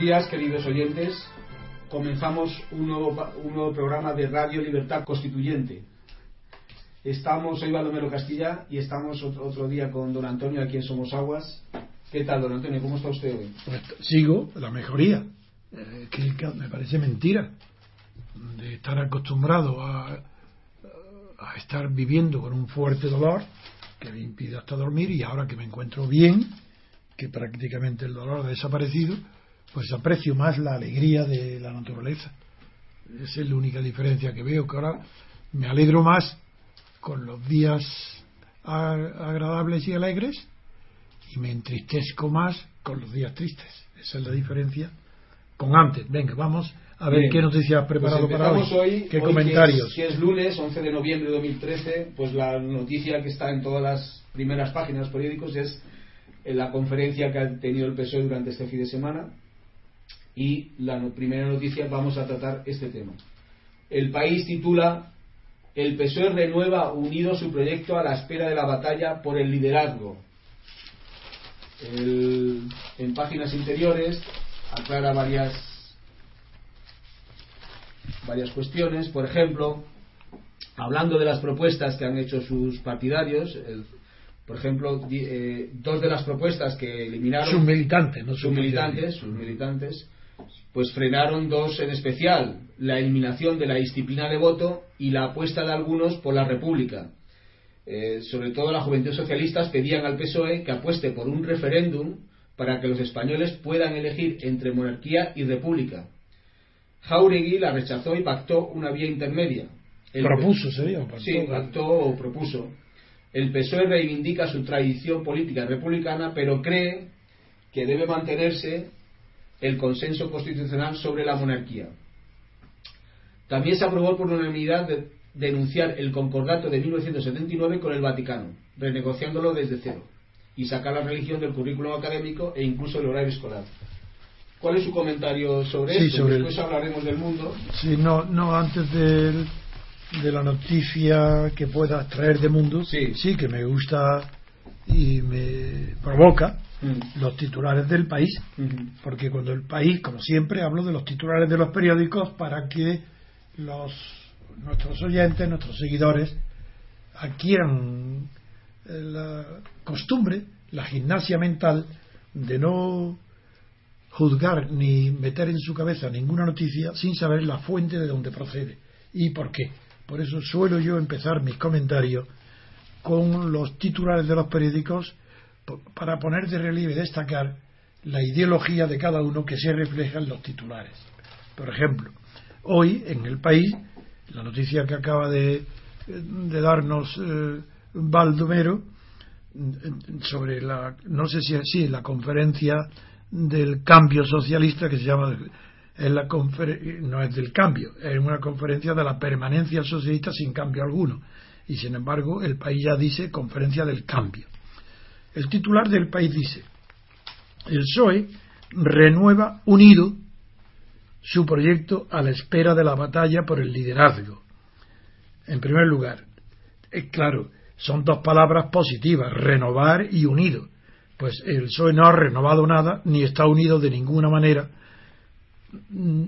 Días, queridos oyentes. Comenzamos un nuevo, un nuevo programa de Radio Libertad Constituyente. Estamos, soy Baldomero Castilla y estamos otro, otro, día con don Antonio aquí en Somos Aguas. ¿Qué tal, don Antonio? ¿Cómo está usted hoy? Pues sigo la mejoría. Eh, que me parece mentira de estar acostumbrado a, a estar viviendo con un fuerte dolor que me impide hasta dormir y ahora que me encuentro bien, que prácticamente el dolor ha desaparecido, pues aprecio más la alegría de la naturaleza. Esa es la única diferencia que veo, que ahora me alegro más con los días agradables y alegres y me entristezco más con los días tristes. Esa es la diferencia con antes. Venga, vamos a ver Bien. qué noticias has Pues preparado para hoy. hoy ¿Qué hoy comentarios? Que es, que es lunes, 11 de noviembre de 2013, pues la noticia que está en todas las primeras páginas de los periódicos es en la conferencia que ha tenido el PSOE durante este fin de semana y la no- primera noticia vamos a tratar este tema. El país titula El PSOE renueva unido su proyecto a la espera de la batalla por el liderazgo. El- en páginas interiores aclara varias varias cuestiones, por ejemplo, hablando de las propuestas que han hecho sus partidarios, el- por ejemplo, eh, dos de las propuestas que eliminaron Sus militantes, no sus sus militantes, sus militantes, pues frenaron dos en especial, la eliminación de la disciplina de voto y la apuesta de algunos por la república. Eh, sobre todo la juventud socialistas pedían al PSOE E que apueste por un referéndum para que los españoles puedan elegir entre monarquía y república. Jauregui la rechazó y pactó una vía intermedia. El- Propuso, sería. Sí, pactó o propuso. El PSOE E reivindica su tradición política republicana, pero cree que debe mantenerse el consenso constitucional sobre la monarquía. También se aprobó por unanimidad de- denunciar el concordato de 1979 con el Vaticano, renegociándolo desde cero, y sacar la religión del currículum académico e incluso el horario escolar. ¿Cuál es su comentario sobre Sí, esto? sobre el- Después hablaremos del mundo. Sí, no, no antes del- de la noticia que puedas traer de mundo, Sí. que me gusta y me provoca Mm. los titulares del país, Ujú. porque cuando el país, como siempre, hablo de los titulares de los periódicos para que los nuestros oyentes, nuestros seguidores adquieran eh, la costumbre, la gimnasia mental de no juzgar ni meter en su cabeza ninguna noticia sin saber la fuente de donde procede y por qué. Por eso suelo yo empezar mis comentarios con los titulares de los periódicos para poner de relieve destacar la ideología de cada uno que se refleja en los titulares. Por ejemplo, hoy en el país, la noticia que acaba de, de darnos eh, Baldomero mm, sobre la, no sé si así, la conferencia del cambio socialista que se llama, es la confer- no es del cambio, es una conferencia de la permanencia socialista sin cambio alguno. Y sin embargo, el país ya dice conferencia del cambio. El titular del país dice, el PSOE renueva unido su proyecto a la espera de la batalla por el liderazgo. En primer lugar, es claro, son dos palabras positivas, renovar y unido. Pues el PSOE no ha renovado nada, ni está unido de ninguna manera, mm,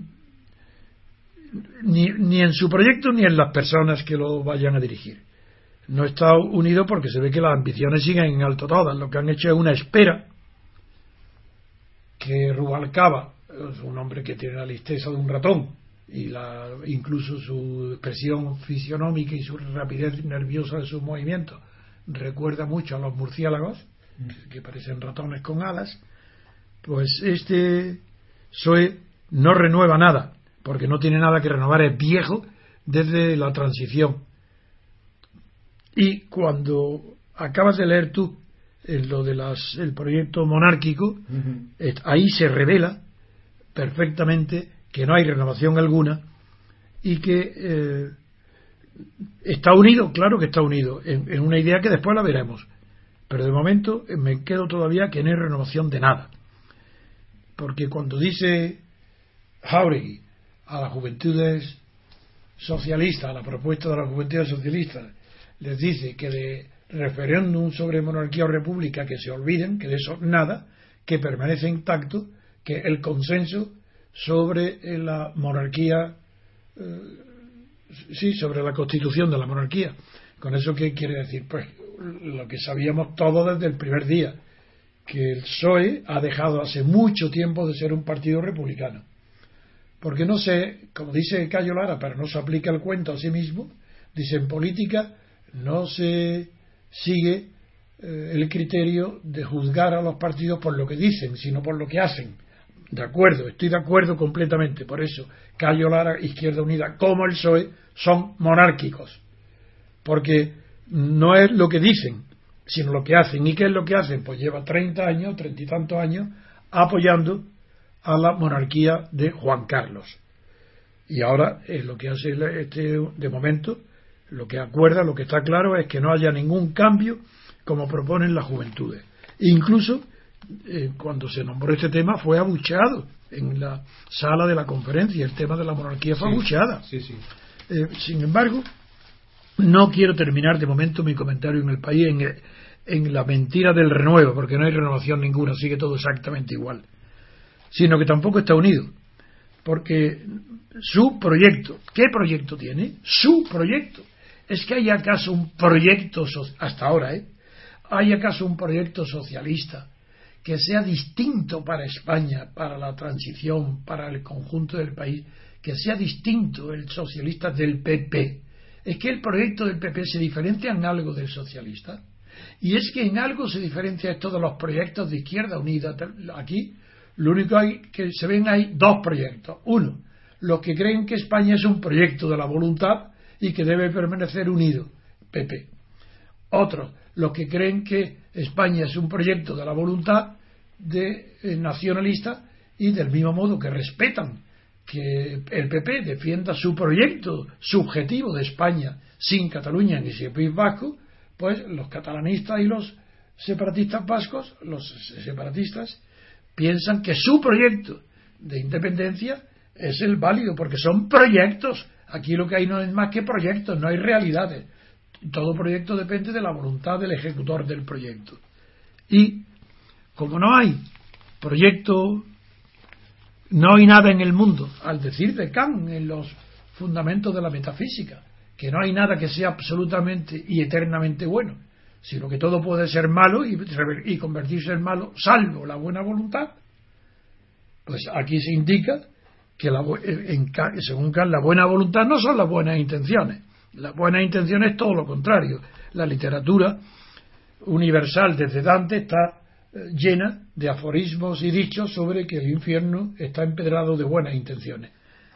ni, ni en su proyecto ni en las personas que lo vayan a dirigir. No está unido porque se ve que las ambiciones siguen en alto todas. Lo que han hecho es una espera que Rubalcaba, es un hombre que tiene la listeza de un ratón, y la, incluso su expresión fisionómica y su rapidez nerviosa de sus movimientos recuerda mucho a los murciélagos, que parecen ratones con alas, pues este PSOE no renueva nada, porque no tiene nada que renovar, es viejo desde la transición. Y cuando acabas de leer tú en lo del el proyecto monárquico, eh, ahí se revela perfectamente que no hay renovación alguna y que eh, está unido, claro que está unido, en, en una idea que después la veremos. Pero de momento eh, me quedo todavía que no hay renovación de nada. Porque cuando dice Jauregui a las juventudes socialistas, a la propuesta de las juventudes socialistas, les dice que de referéndum sobre monarquía o república que se olviden, que de eso nada, que permanece intacto, que el consenso sobre la monarquía, eh, sí, sobre la constitución de la monarquía. ¿Con eso qué quiere decir? Pues lo que sabíamos todos desde el primer día, que el PSOE ha dejado hace mucho tiempo de ser un partido republicano. Porque no sé, como dice Cayo Lara, pero no se aplica el cuento a sí mismo, dice en política no se sigue eh, el criterio de juzgar a los partidos por lo que dicen, sino por lo que hacen. De acuerdo, estoy de acuerdo completamente. Por eso, Cayo Lara, Izquierda Unida, como el PSOE, son monárquicos. Porque no es lo que dicen, sino lo que hacen. ¿Y qué es lo que hacen? Pues lleva 30 años, treinta y tantos años, apoyando a la monarquía de Juan Carlos. Y ahora es lo que hace este, de momento, lo que acuerda, lo que está claro es que no haya ningún cambio como proponen las juventudes. incluso eh, cuando se nombró este tema fue abucheado en la sala de la conferencia, el tema de la monarquía fue abucheada. Eh, sin embargo, no quiero terminar de momento mi comentario en el país en, en la mentira del renuevo, porque no hay renovación ninguna, sigue todo exactamente igual, sino que tampoco está unido, porque su proyecto, ¿qué proyecto tiene? Su proyecto. ¿Es que hay acaso un proyecto, hasta ahora, ¿eh? ¿Hay acaso un proyecto socialista que sea distinto para España, para la transición, para el conjunto del país, que sea distinto el socialista del PP? ¿Es que el proyecto del PP se diferencia en algo del socialista? Y es que en algo se diferencia esto de los proyectos de Izquierda Unida. Aquí lo único hay, que se ven hay dos proyectos. Uno, los que creen que España es un proyecto de la voluntad y que debe permanecer unido, PP. Otros, los que creen que España es un proyecto de la voluntad de eh, nacionalista y del mismo modo que respetan que el PP defienda su proyecto subjetivo de España sin Cataluña ni sin País Vasco, pues los catalanistas y los separatistas vascos, los separatistas, piensan que su proyecto de independencia es el válido, porque son proyectos. Aquí lo que hay no es más que proyectos, no hay realidades todo proyecto depende de la voluntad del ejecutor del proyecto. Y como no hay proyecto, no hay nada en el mundo, al decir de Kant en los fundamentos de la metafísica, que no hay nada que sea absolutamente y eternamente bueno, sino que todo puede ser malo y, y convertirse en malo, salvo la buena voluntad, pues aquí se indica que la, en, según Kant la buena voluntad no son las buenas intenciones, la buena intención es todo lo contrario. La literatura universal desde Dante está eh, llena de aforismos y dichos sobre que el infierno está empedrado de buenas intenciones.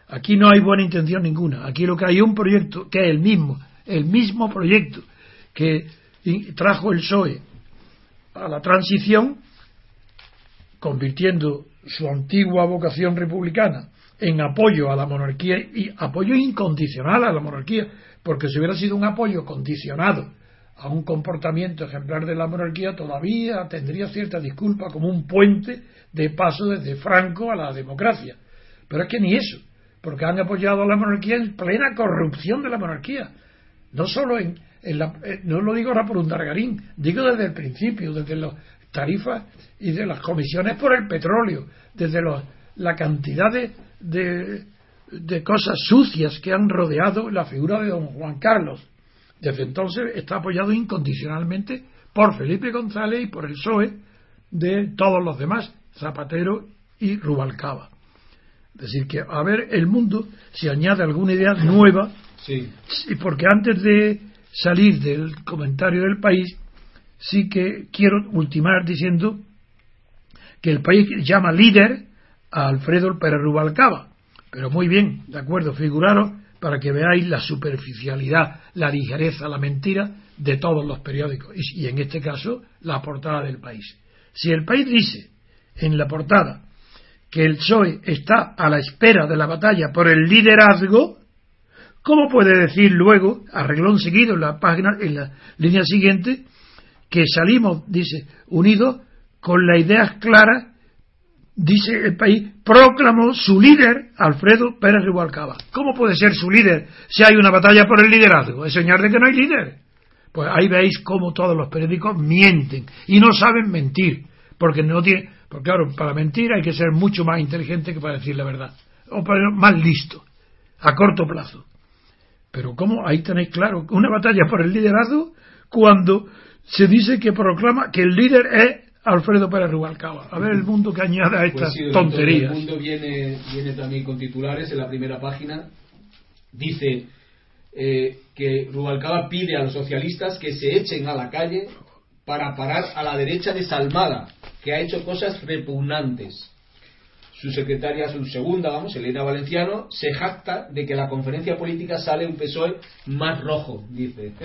Aquí no hay buena intención ninguna. Aquí lo que hay es un proyecto que es el mismo, el mismo proyecto que trajo el PSOE a la transición, convirtiendo su antigua vocación republicana en apoyo a la monarquía y apoyo incondicional a la monarquía, porque si hubiera sido un apoyo condicionado a un comportamiento ejemplar de la monarquía, todavía tendría cierta disculpa como un puente de paso desde Franco a la democracia. Pero es que ni eso, porque han apoyado a la monarquía en plena corrupción de la monarquía. No solo en, la, eh, no lo digo ahora por un dargarín, digo desde el principio, desde las tarifas y de las comisiones por el petróleo, desde la cantidad de cosas sucias que han rodeado la figura de don Juan Carlos. Desde entonces está apoyado incondicionalmente por Felipe González y por el PSOE de todos los demás, Zapatero y Rubalcaba. Es decir, que a ver el mundo si añade alguna idea nueva, sí. porque antes de salir del comentario del país, sí que quiero ultimar diciendo que el país llama líder a Alfredo Pérez Rubalcaba pero muy bien, de acuerdo, figuraros para que veáis la superficialidad, la ligereza, la mentira de todos los periódicos y, en este caso la portada del país. Si el país dice en la portada que el PSOE está a la espera de la batalla por el liderazgo, ¿cómo puede decir luego, a reglón seguido en la página, en la línea siguiente, que salimos, dice, unidos con las ideas claras dice el país, proclamó su líder, Alfredo Pérez Rubalcaba. ¿Cómo puede ser su líder si hay una batalla por el liderazgo? Es señal de que no hay líder. Pues ahí veis cómo todos los periódicos mienten y no saben mentir, porque no tienen, Porque claro, para mentir hay que ser mucho más inteligente que para decir la verdad. O para más listo, a corto plazo. Pero ¿cómo? Ahí tenéis claro, una batalla por el liderazgo cuando se dice que proclama que el líder es Alfredo Pérez Rubalcaba. A ver el mundo que añade a Pues estas sí, el tonterías. mundo viene, viene también con titulares en la primera página. Dice eh, que Rubalcaba pide a los socialistas que se echen a la calle para parar a la derecha desalmada, que ha hecho cosas repugnantes. Su secretaria, su segunda, vamos, Elena Valenciano, se jacta de que la conferencia política sale un PSOE más rojo, dice.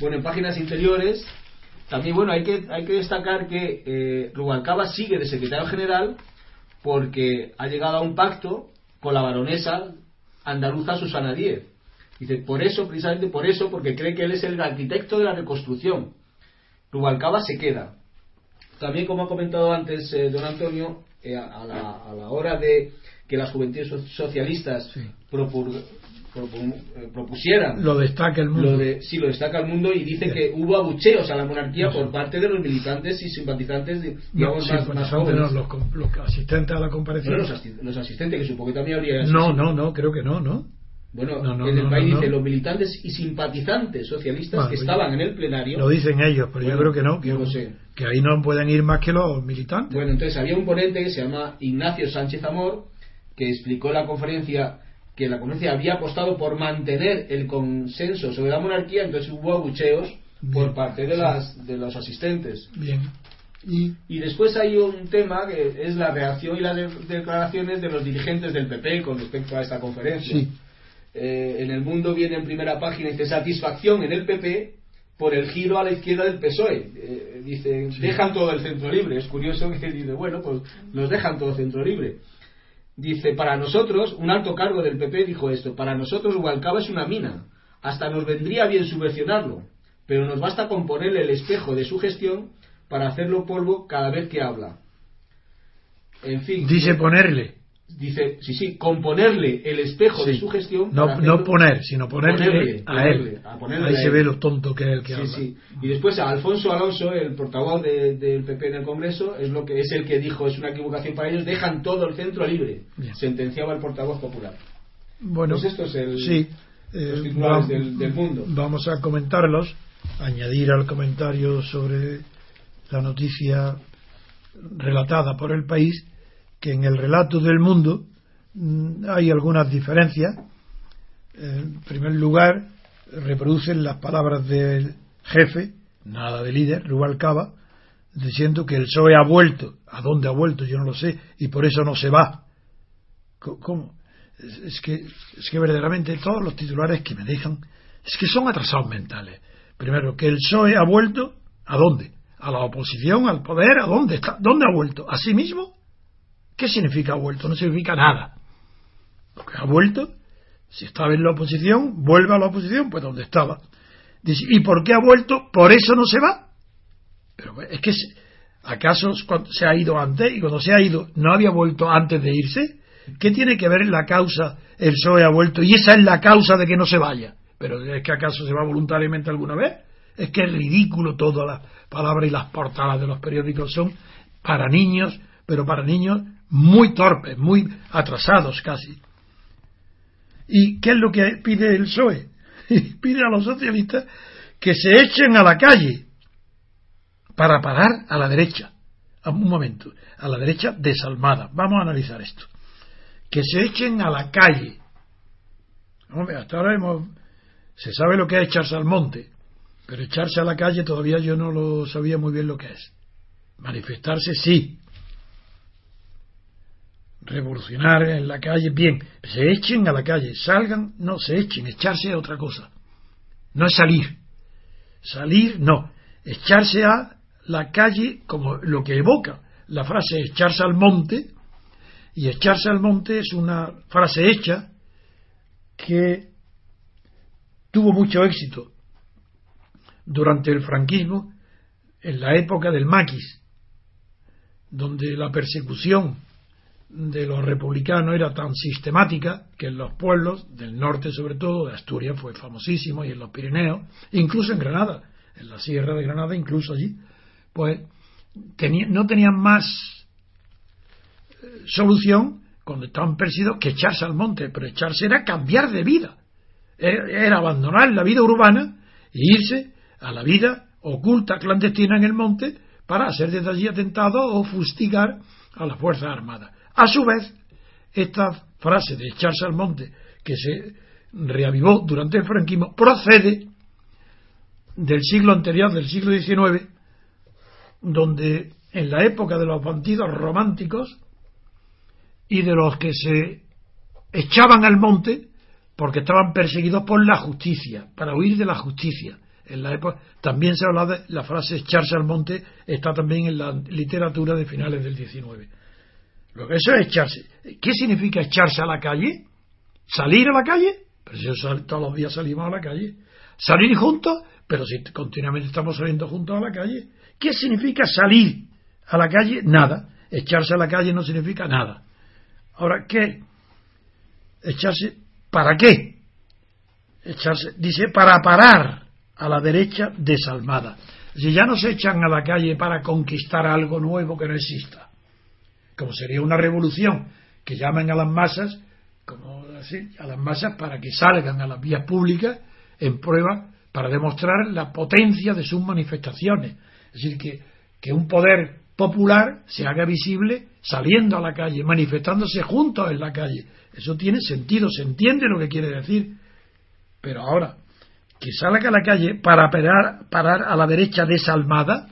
Bueno, en páginas interiores, también, bueno, hay que, hay que destacar que eh, Rubalcaba sigue de secretario general porque ha llegado a un pacto con la baronesa andaluza Susana Díez. Dice, por eso, precisamente por eso, porque cree que él es el arquitecto de la reconstrucción. Rubalcaba se queda. También, como ha comentado antes eh, don Antonio, eh, a, a la, a la hora de que las juventudes so- socialistas Sí. propur- propusieran Lo destaca el mundo. lo de, sí, lo destaca el mundo y dice Bien. que hubo abucheos a la monarquía Sí. por parte de los militantes y simpatizantes, de- No, digamos, sí, más, más jóvenes. los, com- los asistentes a la comparecencia. los, asi- los asistentes, que supongo que también habría... No, no, no, creo que no, ¿no? Bueno, No, no, en el no, país no, dice no. los militantes y simpatizantes socialistas Bueno, que estaban en el plenario. Lo dicen ellos, pero yo Bueno, creo que no, que, no sé. que ahí no pueden ir más que los militantes. Bueno, entonces había un ponente que se llama Ignacio Sánchez Amor, que explicó la conferencia que la conferencia había apostado por mantener el consenso sobre la monarquía, entonces hubo abucheos por Bien, parte de, las, de los asistentes. Bien. Y Y después hay un tema que es la reacción y las de- declaraciones de los dirigentes del PP con respecto a esta conferencia. Sí. Eh, en el mundo viene en primera página dice satisfacción en el PP por el giro a la izquierda del PSOE. Eh, dice, Sí. dejan todo el centro libre. Es curioso que dice, bueno, pues nos dejan todo el centro libre. Dice, para nosotros, un alto cargo del PP dijo esto, para nosotros Hualcaba es una mina. Hasta nos vendría bien subvencionarlo, pero nos basta con ponerle el espejo de su gestión para hacerlo polvo cada vez que habla. En fin. dice ponerle, Dice, sí, sí, componerle el espejo de su gestión. no, no poner, sino ponerle, Ponerle, a él. a ponerle Ahí a se ve lo tonto que es el que Sí, habla. sí. Y después a Alfonso Alonso, el portavoz de- del PP en el Congreso, es lo que es el que dijo es una equivocación para ellos, dejan todo el centro libre. Bien. Sentenciaba el portavoz popular. Bueno, Pues esto es el- sí, los eh, titulares vam- del- del mundo. Vamos a comentarlos, añadir al comentario sobre la noticia relatada por el país que en el relato del mundo mm, hay algunas diferencias. En primer lugar, reproducen las palabras del jefe, nada de líder, Rubalcaba, diciendo que el PSOE ha vuelto. ¿A dónde ha vuelto? Yo no lo sé, y por eso no se va. ¿Cómo? Es que, es que verdaderamente todos los titulares que me dejan es que son atrasados mentales. Primero, que el PSOE ha vuelto, ¿a dónde? ¿A la oposición, al poder? ¿A dónde está? ¿Dónde ha vuelto? ¿A sí mismo? ¿Qué significa ha vuelto? No significa nada. Lo que ha vuelto, si estaba en la oposición, vuelve a la oposición, pues donde estaba. Dice, ¿y por qué ha vuelto? ¿Por eso no se va? Pero es que, ¿acaso cuando se ha ido antes? Y cuando se ha ido, ¿no había vuelto antes de irse? ¿Qué tiene que ver la causa? El PSOE ha vuelto y esa es la causa de que no se vaya. Pero es que acaso se va voluntariamente alguna vez? Es que es ridículo todas las palabras y las portadas de los periódicos son para niños, pero para niños muy torpes, muy atrasados casi. ¿Y qué es lo que pide el PSOE? pide a los socialistas que se echen a la calle para parar a la derecha. Un momento, a la derecha desalmada. Vamos a analizar esto. Que se echen a la calle. Hombre, hasta ahora hemos, se sabe lo que es echarse al monte, pero echarse a la calle todavía yo no lo sabía muy bien lo que es. Manifestarse sí. Revolucionar en la calle, bien. Se echen a la calle, salgan, no, se echen, echarse a otra cosa. No es salir. Salir, no. Echarse a la calle como lo que evoca. La frase echarse al monte, y echarse al monte es una frase hecha que tuvo mucho éxito durante el franquismo, en la época del maquis, donde la persecución de los republicanos era tan sistemática que en los pueblos del norte sobre todo, de Asturias fue famosísimo y en los Pirineos, incluso en Granada, en la sierra de Granada, incluso allí, pues no tenían más solución cuando estaban perseguidos que echarse al monte, pero echarse era cambiar de vida, era abandonar la vida urbana e irse a la vida oculta, clandestina en el monte, para hacer desde allí atentados o fustigar a las Fuerzas Armadas. A su vez, esta frase de echarse al monte, que se reavivó durante el franquismo, procede del siglo anterior, del siglo XIX, donde en la época de los bandidos románticos y de los que se echaban al monte porque estaban perseguidos por la justicia, para huir de la justicia. En la época, también se habla de la frase echarse al monte, está también en la literatura de finales del XIX. Lo que eso es echarse. ¿Qué significa echarse a la calle? ¿Salir a la calle? Pero si todos los días salimos a la calle. ¿Salir juntos? Pero si continuamente estamos saliendo juntos a la calle. ¿Qué significa salir a la calle? Nada. Echarse a la calle no significa nada. Ahora, ¿qué? Echarse, ¿para qué? Echarse, dice, para parar a la derecha desalmada. Si ya no se echan a la calle para conquistar algo nuevo que no exista, como sería una revolución, que llamen a las masas, como así, a las masas para que salgan a las vías públicas en prueba para demostrar la potencia de sus manifestaciones. Es decir, que, que un poder popular se haga visible saliendo a la calle, manifestándose juntos en la calle. Eso tiene sentido, se entiende lo que quiere decir. Pero ahora, que salga a la calle para parar, parar a la derecha desalmada,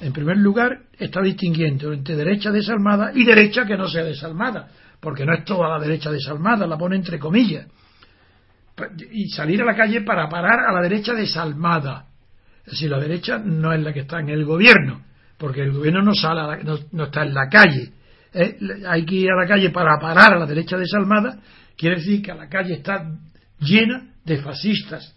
en primer lugar está distinguiendo entre derecha desalmada y derecha que no sea desalmada, porque no es toda la derecha desalmada, la pone entre comillas. Y salir a la calle para parar a la derecha desalmada. Es decir, la derecha no es la que está en el gobierno, porque el gobierno no, sale no, está en la calle. Eh, hay que ir a la calle para parar a la derecha desalmada, quiere decir que la calle está llena de fascistas,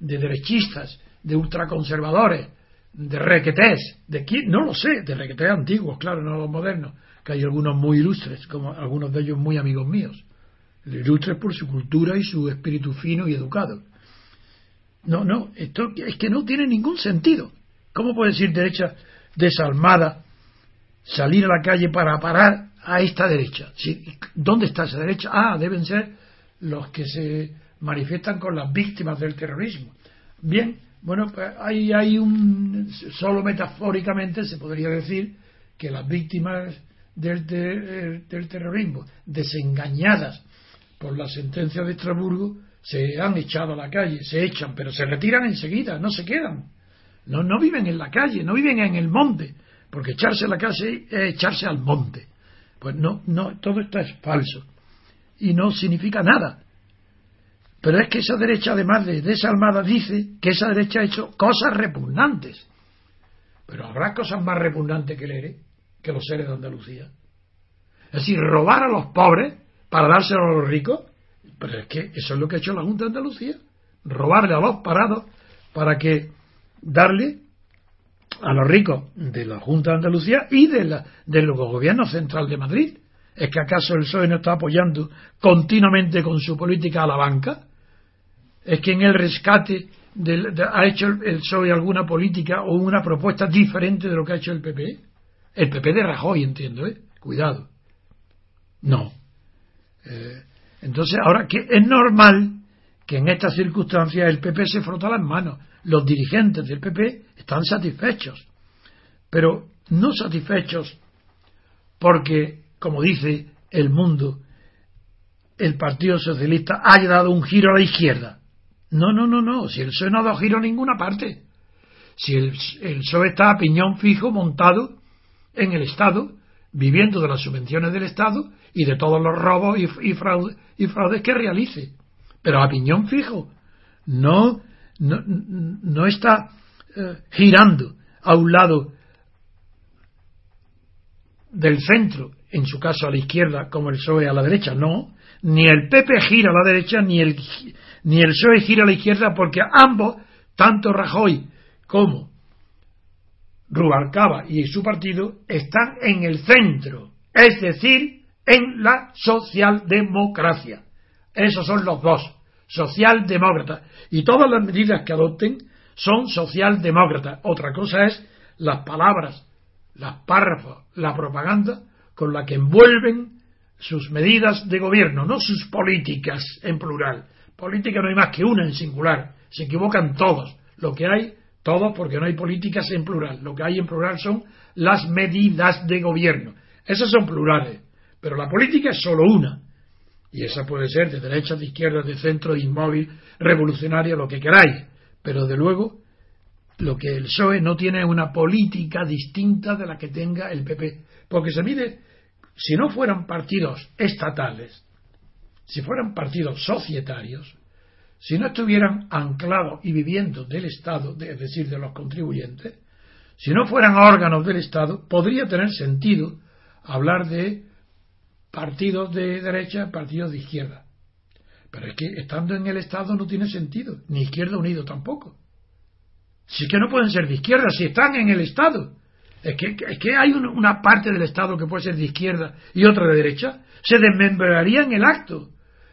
de derechistas, de ultraconservadores, de requetés, de quién, no lo sé, de requetés antiguos, claro, no los modernos, que hay algunos muy ilustres, como algunos de ellos muy amigos míos, ilustres por su cultura y su espíritu fino y educado. No, no, esto es que no tiene ningún sentido. ¿Cómo puede decir derecha desalmada salir a la calle para parar a esta derecha? ¿Dónde está esa derecha? Ah, deben ser los que se manifiestan con las víctimas del terrorismo. Bien, bueno, pues hay, hay un, solo metafóricamente se podría decir que las víctimas del, del terrorismo, desengañadas por la sentencia de Estrasburgo, se han echado a la calle, se echan, pero se retiran enseguida, no se quedan. No, no viven en la calle, no viven en el monte, porque echarse a la calle es echarse al monte. Pues no, no, todo esto es falso y no significa nada. Pero es que esa derecha, además de desalmada, dice que esa derecha ha hecho cosas repugnantes. Pero habrá cosas más repugnantes que el ERE, que los seres de Andalucía. Es decir, robar a los pobres para dárselo a los ricos. Pero es que eso es lo que ha hecho la Junta de Andalucía. Robarle a los parados para que darle a los ricos de la Junta de Andalucía y de la, del gobierno central de Madrid. ¿Es que acaso el PSOE no está apoyando continuamente con su política a la banca? ¿Es que en el rescate ha hecho el PSOE alguna política o una propuesta diferente de lo que ha hecho el PP? El PP de Rajoy, entiendo, ¿eh? Cuidado. No. Eh, entonces, ahora que es normal que en estas circunstancias el PP se frota las manos. Los dirigentes del PP están satisfechos, pero no satisfechos porque como dice el mundo, el Partido Socialista haya dado un giro a la izquierda. No, no, no, no. Si el PSOE no ha dado giro a ninguna parte. Si el, el PSOE está a piñón fijo montado en el Estado, viviendo de las subvenciones del Estado y de todos los robos y, fraudes que realice. Pero a piñón fijo. No, no, está eh, girando a un lado del centro en su caso a la izquierda como el PSOE a la derecha, no, ni el PP gira a la derecha ni el, ni el PSOE gira a la izquierda porque ambos, tanto Rajoy como Rubalcaba y su partido, están en el centro, es decir, en la socialdemocracia. Esos son los dos, socialdemócratas. Y todas las medidas que adopten son socialdemócratas. Otra cosa es las palabras, las párrafos, la propaganda con la que envuelven sus medidas de gobierno, no sus políticas en plural. Política no hay más que una en singular. Se equivocan todos. Lo que hay, todos, porque no hay políticas en plural. Lo que hay en plural son las medidas de gobierno. Esas son plurales. Pero la política es solo una. Y esa puede ser de derecha, de izquierda, de centro, inmóvil, revolucionaria, lo que queráis. Pero de luego, lo que el PSOE no tiene una política distinta de la que tenga el PP. Porque se mide, si no fueran partidos estatales, si fueran partidos societarios, si no estuvieran anclados y viviendo del Estado, es decir, de los contribuyentes, si no fueran órganos del Estado, podría tener sentido hablar de partidos de derecha, partidos de izquierda. Pero es que estando en el Estado no tiene sentido, ni izquierda unido tampoco. Si es que no pueden ser de izquierda, si están en el Estado. Es que, es que hay una parte del Estado que puede ser de izquierda y otra de derecha. Se desmembraría en el acto.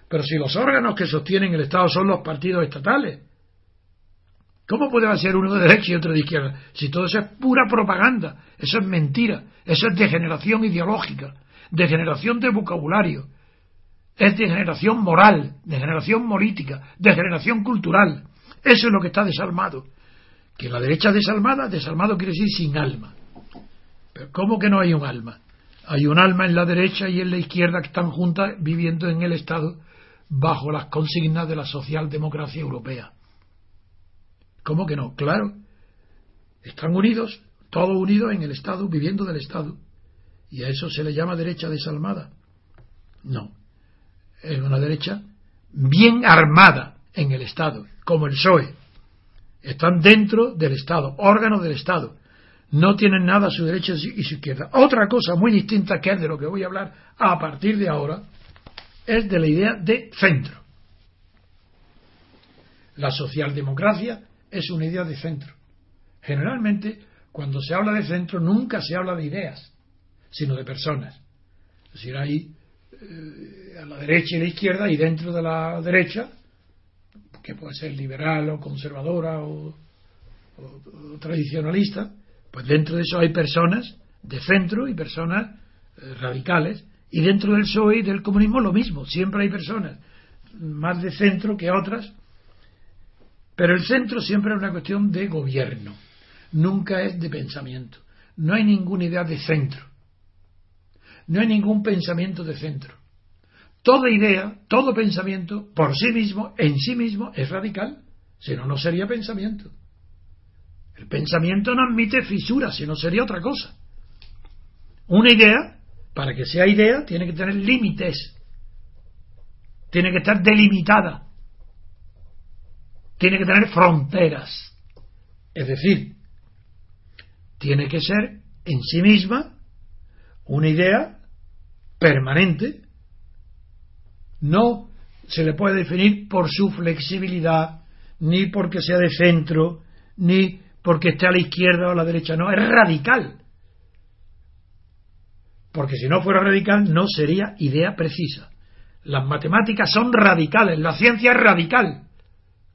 Pero si los órganos que sostienen el Estado son los partidos estatales, ¿cómo puede ser uno de derecha y otro de izquierda? Si todo eso es pura propaganda, eso es mentira, eso es degeneración ideológica, degeneración de vocabulario, es degeneración moral, degeneración política, degeneración cultural. Eso es lo que está desalmado. Que la derecha desalmada, desalmado quiere decir sin alma. Pero ¿cómo que no hay un alma? Hay un alma en la derecha y en la izquierda que están juntas viviendo en el Estado bajo las consignas de la socialdemocracia europea. ¿Cómo que no? Claro. Están unidos, todos unidos en el Estado, viviendo del Estado. Y a eso se le llama derecha desalmada. No. Es una derecha bien armada en el Estado, como el PSOE. Están dentro del Estado, órganos del Estado. No tienen nada a su derecha y su izquierda. Otra cosa muy distinta que es de lo que voy a hablar a partir de ahora es de la idea de centro. La socialdemocracia es una idea de centro. Generalmente, cuando se habla de centro, nunca se habla de ideas, sino de personas. Es decir, hay eh, a la derecha y a la izquierda, y dentro de la derecha, que puede ser liberal o conservadora o, tradicionalista, pues dentro de eso hay personas de centro y personas eh, radicales y dentro del PSOE y del comunismo lo mismo, siempre hay personas más de centro que otras, pero el centro siempre es una cuestión de gobierno, nunca es de pensamiento. No hay ninguna idea de centro, no hay ningún pensamiento de centro. Toda idea, todo pensamiento, por sí mismo, en sí mismo, es radical, si no, no sería pensamiento. El pensamiento no admite fisuras, si no sería otra cosa. Una idea para que sea idea, tiene que tener límites. Tiene que estar delimitada. Tiene que tener fronteras. Es decir, tiene que ser en sí misma una idea permanente. No se le puede definir por su flexibilidad, ni porque sea de centro, ni porque esté a la izquierda o a la derecha. No, es radical porque si no fuera radical no sería idea precisa. Las matemáticas son radicales, la ciencia es radical.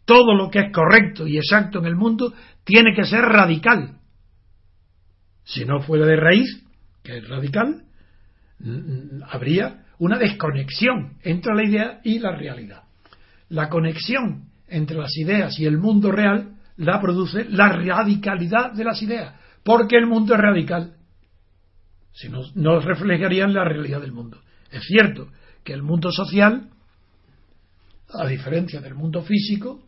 Todo lo que es correcto y exacto en el mundo tiene que ser radical. Si no fuera de raíz, que es radical, habría una desconexión entre la idea y la realidad. La conexión entre las ideas y el mundo real la produce la radicalidad de las ideas, porque el mundo es radical si no, no reflejarían la realidad del mundo. Es cierto que el mundo social, a diferencia del mundo físico,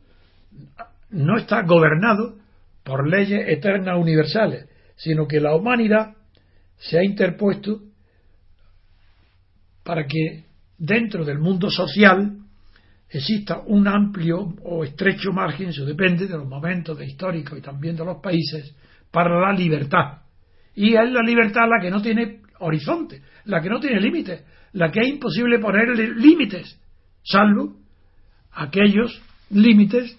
no está gobernado por leyes eternas universales, sino que la humanidad se ha interpuesto para que dentro del mundo social exista un amplio o estrecho margen, eso depende de los momentos de históricos y también de los países, para la libertad. Y es la libertad la que no tiene horizonte, la que no tiene límites, la que es imposible ponerle límites, salvo aquellos límites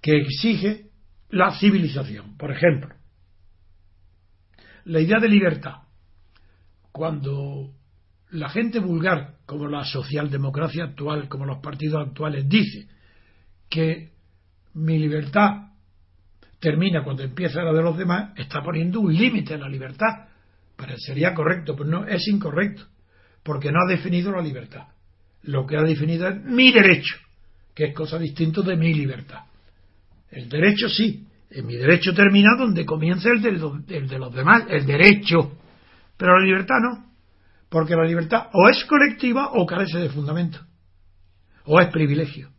que exige la civilización. Por ejemplo, la idea de libertad. Cuando la gente vulgar, como la socialdemocracia actual, como los partidos actuales, dice que mi libertad termina cuando empieza la de los demás, está poniendo un límite a la libertad, Parecería correcto, pero no, es incorrecto, porque no ha definido la libertad. Lo que ha definido es mi derecho, que es cosa distinta de mi libertad. El derecho sí, en mi derecho termina donde comienza el de, el de los demás, el derecho, pero la libertad no, porque la libertad o es colectiva o carece de fundamento, o es privilegio.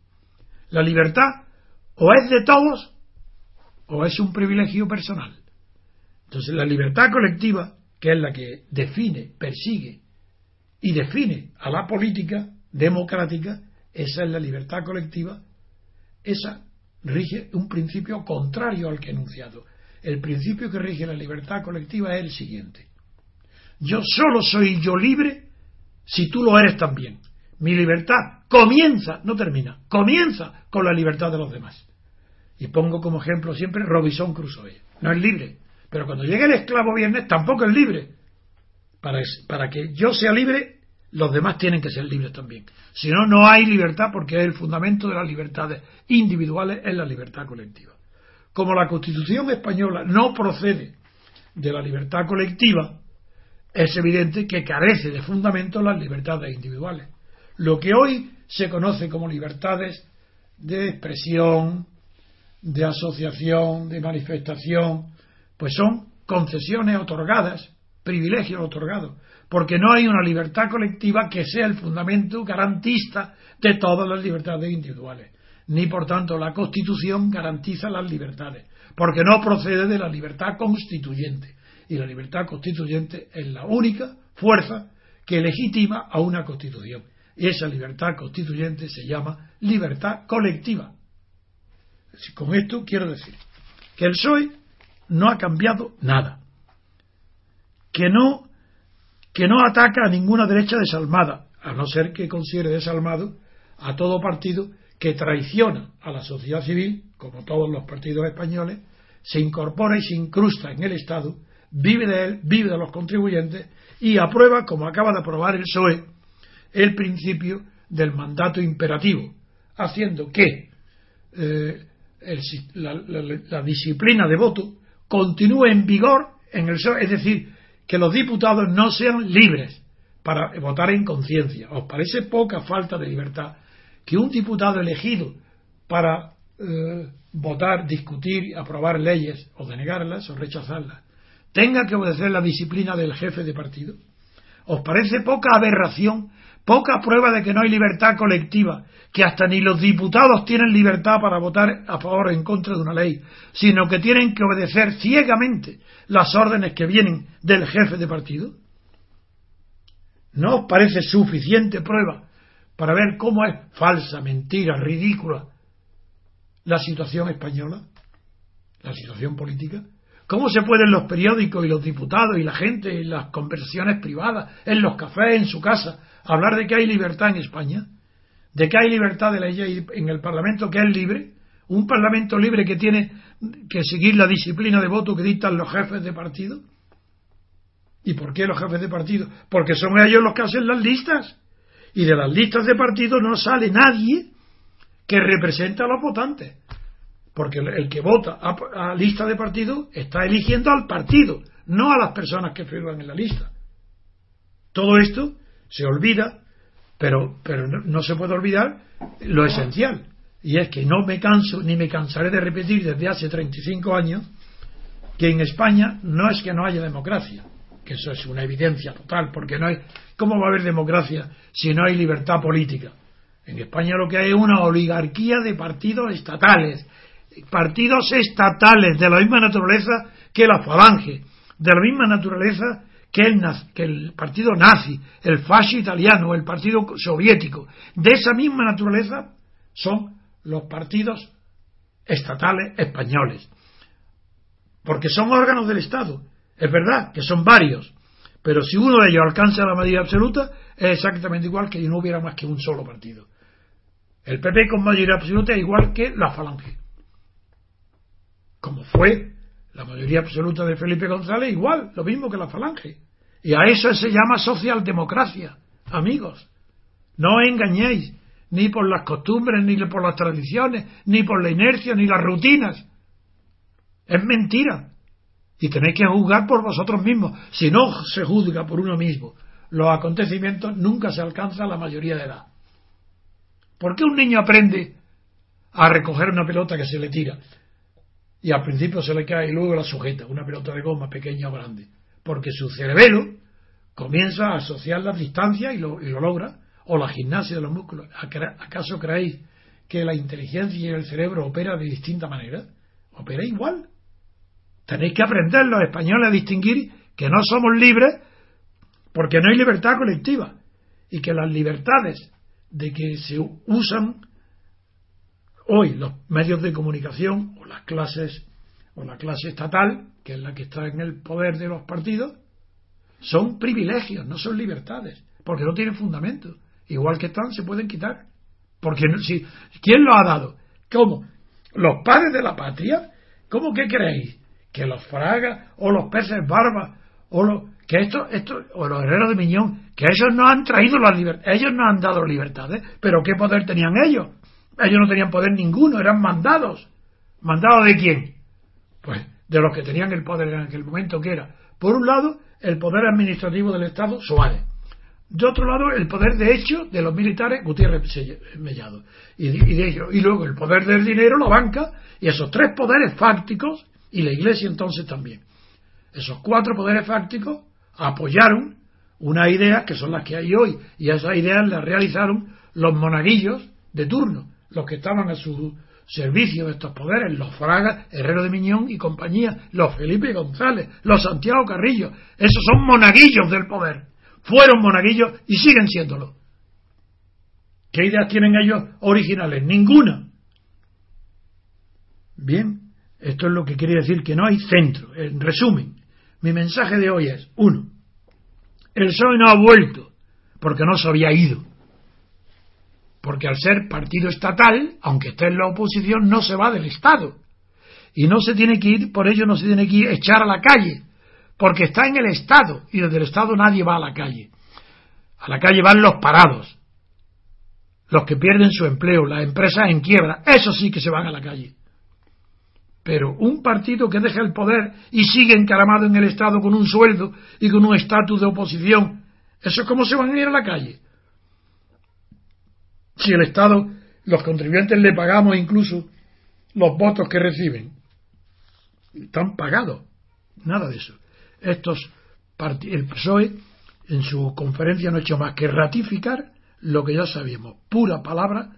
La libertad o es de todos o es un privilegio personal. Entonces la libertad colectiva, que es la que define, persigue y define a la política democrática, esa es la libertad colectiva, esa rige un principio contrario al que he enunciado. El principio que rige la libertad colectiva es el siguiente. Yo solo soy yo libre si tú lo eres también. Mi libertad comienza, no termina, comienza con la libertad de los demás. Y pongo como ejemplo siempre Robinson Crusoe. No es libre. Pero cuando llegue el esclavo viernes tampoco es libre. Para, para que yo sea libre, los demás tienen que ser libres también. Si no, no hay libertad porque el fundamento de las libertades individuales, es la libertad colectiva. Como la Constitución española no procede de la libertad colectiva, es evidente que carece de fundamento las libertades individuales. Lo que hoy se conoce como libertades de expresión, de asociación, de manifestación, pues son concesiones otorgadas, privilegios otorgados, porque no hay una libertad colectiva que sea el fundamento garantista de todas las libertades individuales, ni por tanto la Constitución garantiza las libertades, porque no procede de la libertad constituyente, y la libertad constituyente es la única fuerza que legitima a una Constitución. Y esa libertad constituyente se llama libertad colectiva. Con esto quiero decir que el PSOE no ha cambiado nada, que no, que no ataca a ninguna derecha desalmada, a no ser que considere desalmado a todo partido que traiciona a la sociedad civil, como todos los partidos españoles, se incorpora y se incrusta en el Estado, vive de él, vive de los contribuyentes y aprueba, como acaba de aprobar el PSOE, el principio del mandato imperativo, haciendo que eh, la, disciplina de voto continúe en vigor en el es decir, que los diputados no sean libres para votar en conciencia. ¿Os parece poca falta de libertad que un diputado elegido para eh, votar, discutir, aprobar leyes o denegarlas o rechazarlas tenga que obedecer la disciplina del jefe de partido? ¿Os parece poca aberración, poca prueba de que no hay libertad colectiva que hasta ni los diputados tienen libertad para votar a favor o en contra de una ley, sino que tienen que obedecer ciegamente las órdenes que vienen del jefe de partido? ¿No os parece suficiente prueba para ver cómo es falsa, mentira, ridícula la situación española, la situación política? ¿Cómo se pueden los periódicos y los diputados y la gente en las conversaciones privadas, en los cafés, en su casa, hablar de que hay libertad en España? de que hay libertad de ley en el Parlamento que es libre, un Parlamento libre que tiene que seguir la disciplina de voto que dictan los jefes de partido. ¿Y por qué los jefes de partido? Porque son ellos los que hacen las listas. Y de las listas de partido no sale nadie que represente a los votantes. Porque el que vota a, lista de partido está eligiendo al partido, no a las personas que firman en la lista. Todo esto se olvida pero, pero no, se puede olvidar lo esencial, y es que no me canso ni me cansaré de repetir desde hace 35 años que en España no es que no haya democracia, que eso es una evidencia total, porque no hay, ¿cómo va a haber democracia si no hay libertad política? En España lo que hay es una oligarquía de partidos estatales, partidos estatales de la misma naturaleza que la falange, de la misma naturaleza que el, que el partido nazi, el fascio italiano, el partido soviético, de esa misma naturaleza son los partidos estatales españoles. Porque son órganos del Estado. Es verdad que son varios, pero si uno de ellos alcanza la mayoría absoluta, es exactamente igual que si no hubiera más que un solo partido. El PP con mayoría absoluta es igual que la Falange. Como fue la mayoría absoluta de Felipe González, igual, lo mismo que la Falange. Y a eso se llama socialdemocracia, amigos. No engañéis, ni por las costumbres, ni por las tradiciones, ni por la inercia, ni las rutinas. Es mentira. y tenéis que juzgar por vosotros mismos. Si no se juzga por uno mismo los acontecimientos, nunca se alcanza la mayoría de edad. ¿Por qué un niño aprende a recoger una pelota que se le tira y al principio se le cae y luego la sujeta, una pelota de goma pequeña o grande? Porque su cerebelo comienza a asociar las distancias y lo, y lo logra, o la gimnasia de los músculos. ¿Acaso creéis que la inteligencia y el cerebro opera de distinta manera? Opera igual. Tenéis que aprender los españoles a distinguir que no somos libres porque no hay libertad colectiva y que las libertades de que se usan hoy los medios de comunicación o las clases o la clase estatal, que es la que está en el poder de los partidos, son privilegios, no son libertades, porque no tienen fundamento. Igual que están, se pueden quitar. Porque si, ¿quién lo ha dado? ¿Cómo? ¿Los padres de la patria? ¿Cómo que creéis? ¿Que los fragas o los peces barbas o los que esto, esto, o los herreros de Miñón, que ellos no han traído las libertades, ellos no han dado libertades, pero ¿qué poder tenían ellos? Ellos no tenían poder ninguno, eran mandados. ¿Mandados de quién? Pues de los que tenían el poder en aquel momento, que era, por un lado, el poder administrativo del Estado, Suárez. De otro lado, el poder de hecho de los militares, Gutiérrez Mellado. Y, de ellos, y luego el poder del dinero, la banca, y esos tres poderes fácticos, y la Iglesia entonces también. Esos cuatro poderes fácticos apoyaron unas ideas que son las que hay hoy, y esas ideas las realizaron los monaguillos de turno, los que estaban a su servicio de estos poderes, los Fragas, Herrero de Miñón y compañía, los Felipe González, los Santiago Carrillo, esos son monaguillos del poder, fueron monaguillos y siguen siéndolo. ¿Qué ideas tienen ellos originales? Ninguna. Bien, esto es lo que quiere decir que no hay centro. En resumen, mi mensaje de hoy es, uno, el PSOE no ha vuelto porque no se había ido. Porque al ser partido estatal, aunque esté en la oposición, no se va del Estado. Y no se tiene que ir, por ello no se tiene que ir echar a la calle, porque está en el Estado y desde el Estado nadie va a la calle. A la calle van los parados, los que pierden su empleo, las empresas en quiebra, esos sí que se van a la calle. Pero un partido que deja el poder y sigue encaramado en el Estado con un sueldo y con un estatus de oposición, ¿eso es como se van a ir a la calle? Si el Estado, los contribuyentes le pagamos incluso los votos que reciben, están pagados. Nada de eso. Estos el PSOE en su conferencia no ha hecho más que ratificar lo que ya sabíamos, pura palabra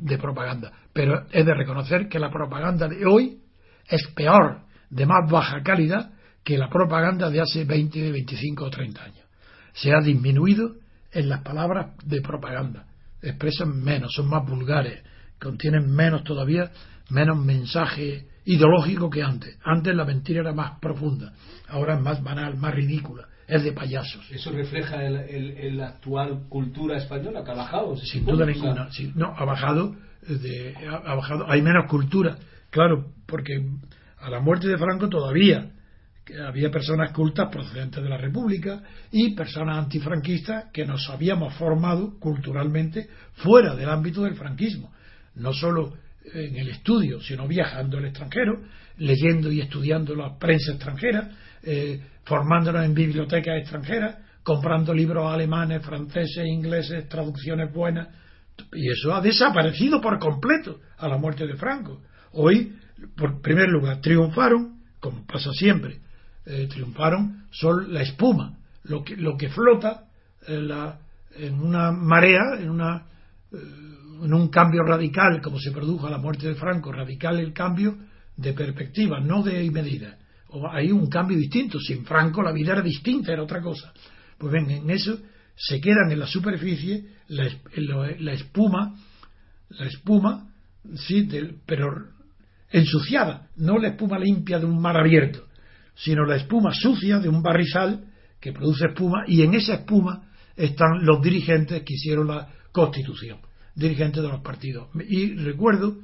de propaganda. Pero es de reconocer que la propaganda de hoy es peor, de más baja calidad, que la propaganda de hace 20, 25 o 30 años. Se ha disminuido en las palabras de propaganda. Expresan menos, son más vulgares, contienen menos todavía, menos mensaje ideológico que antes. Antes la mentira era más profunda, ahora es más banal, más ridícula es de payasos. ¿Eso refleja el, la actual cultura española que ha bajado? Sin duda ninguna. no, ha bajado, de, ha, bajado. Hay menos cultura, claro, porque a la muerte de Franco todavía había personas cultas procedentes de la República y personas antifranquistas que nos habíamos formado culturalmente fuera del ámbito del franquismo. No solo en el estudio, sino viajando al extranjero, leyendo y estudiando la prensa extranjera, eh, formándonos en bibliotecas extranjeras, comprando libros alemanes, franceses, ingleses, traducciones buenas. Y eso ha desaparecido por completo a la muerte de Franco. Hoy, por primer lugar, triunfaron, como pasa siempre, eh, triunfaron son la espuma, lo que, lo que flota en, la, en una marea, en, una, eh, en un cambio radical, como se produjo a la muerte de Franco, radical el cambio de perspectiva, no de medida hay un cambio distinto. Sin Franco la vida era distinta, era otra cosa. Pues ven, en eso se quedan en la superficie la, espuma, la espuma, sí, pero ensuciada, no la espuma limpia de un mar abierto, sino la espuma sucia de un barrizal que produce espuma y en esa espuma están los dirigentes que hicieron la constitución, dirigentes de los partidos. Y recuerdo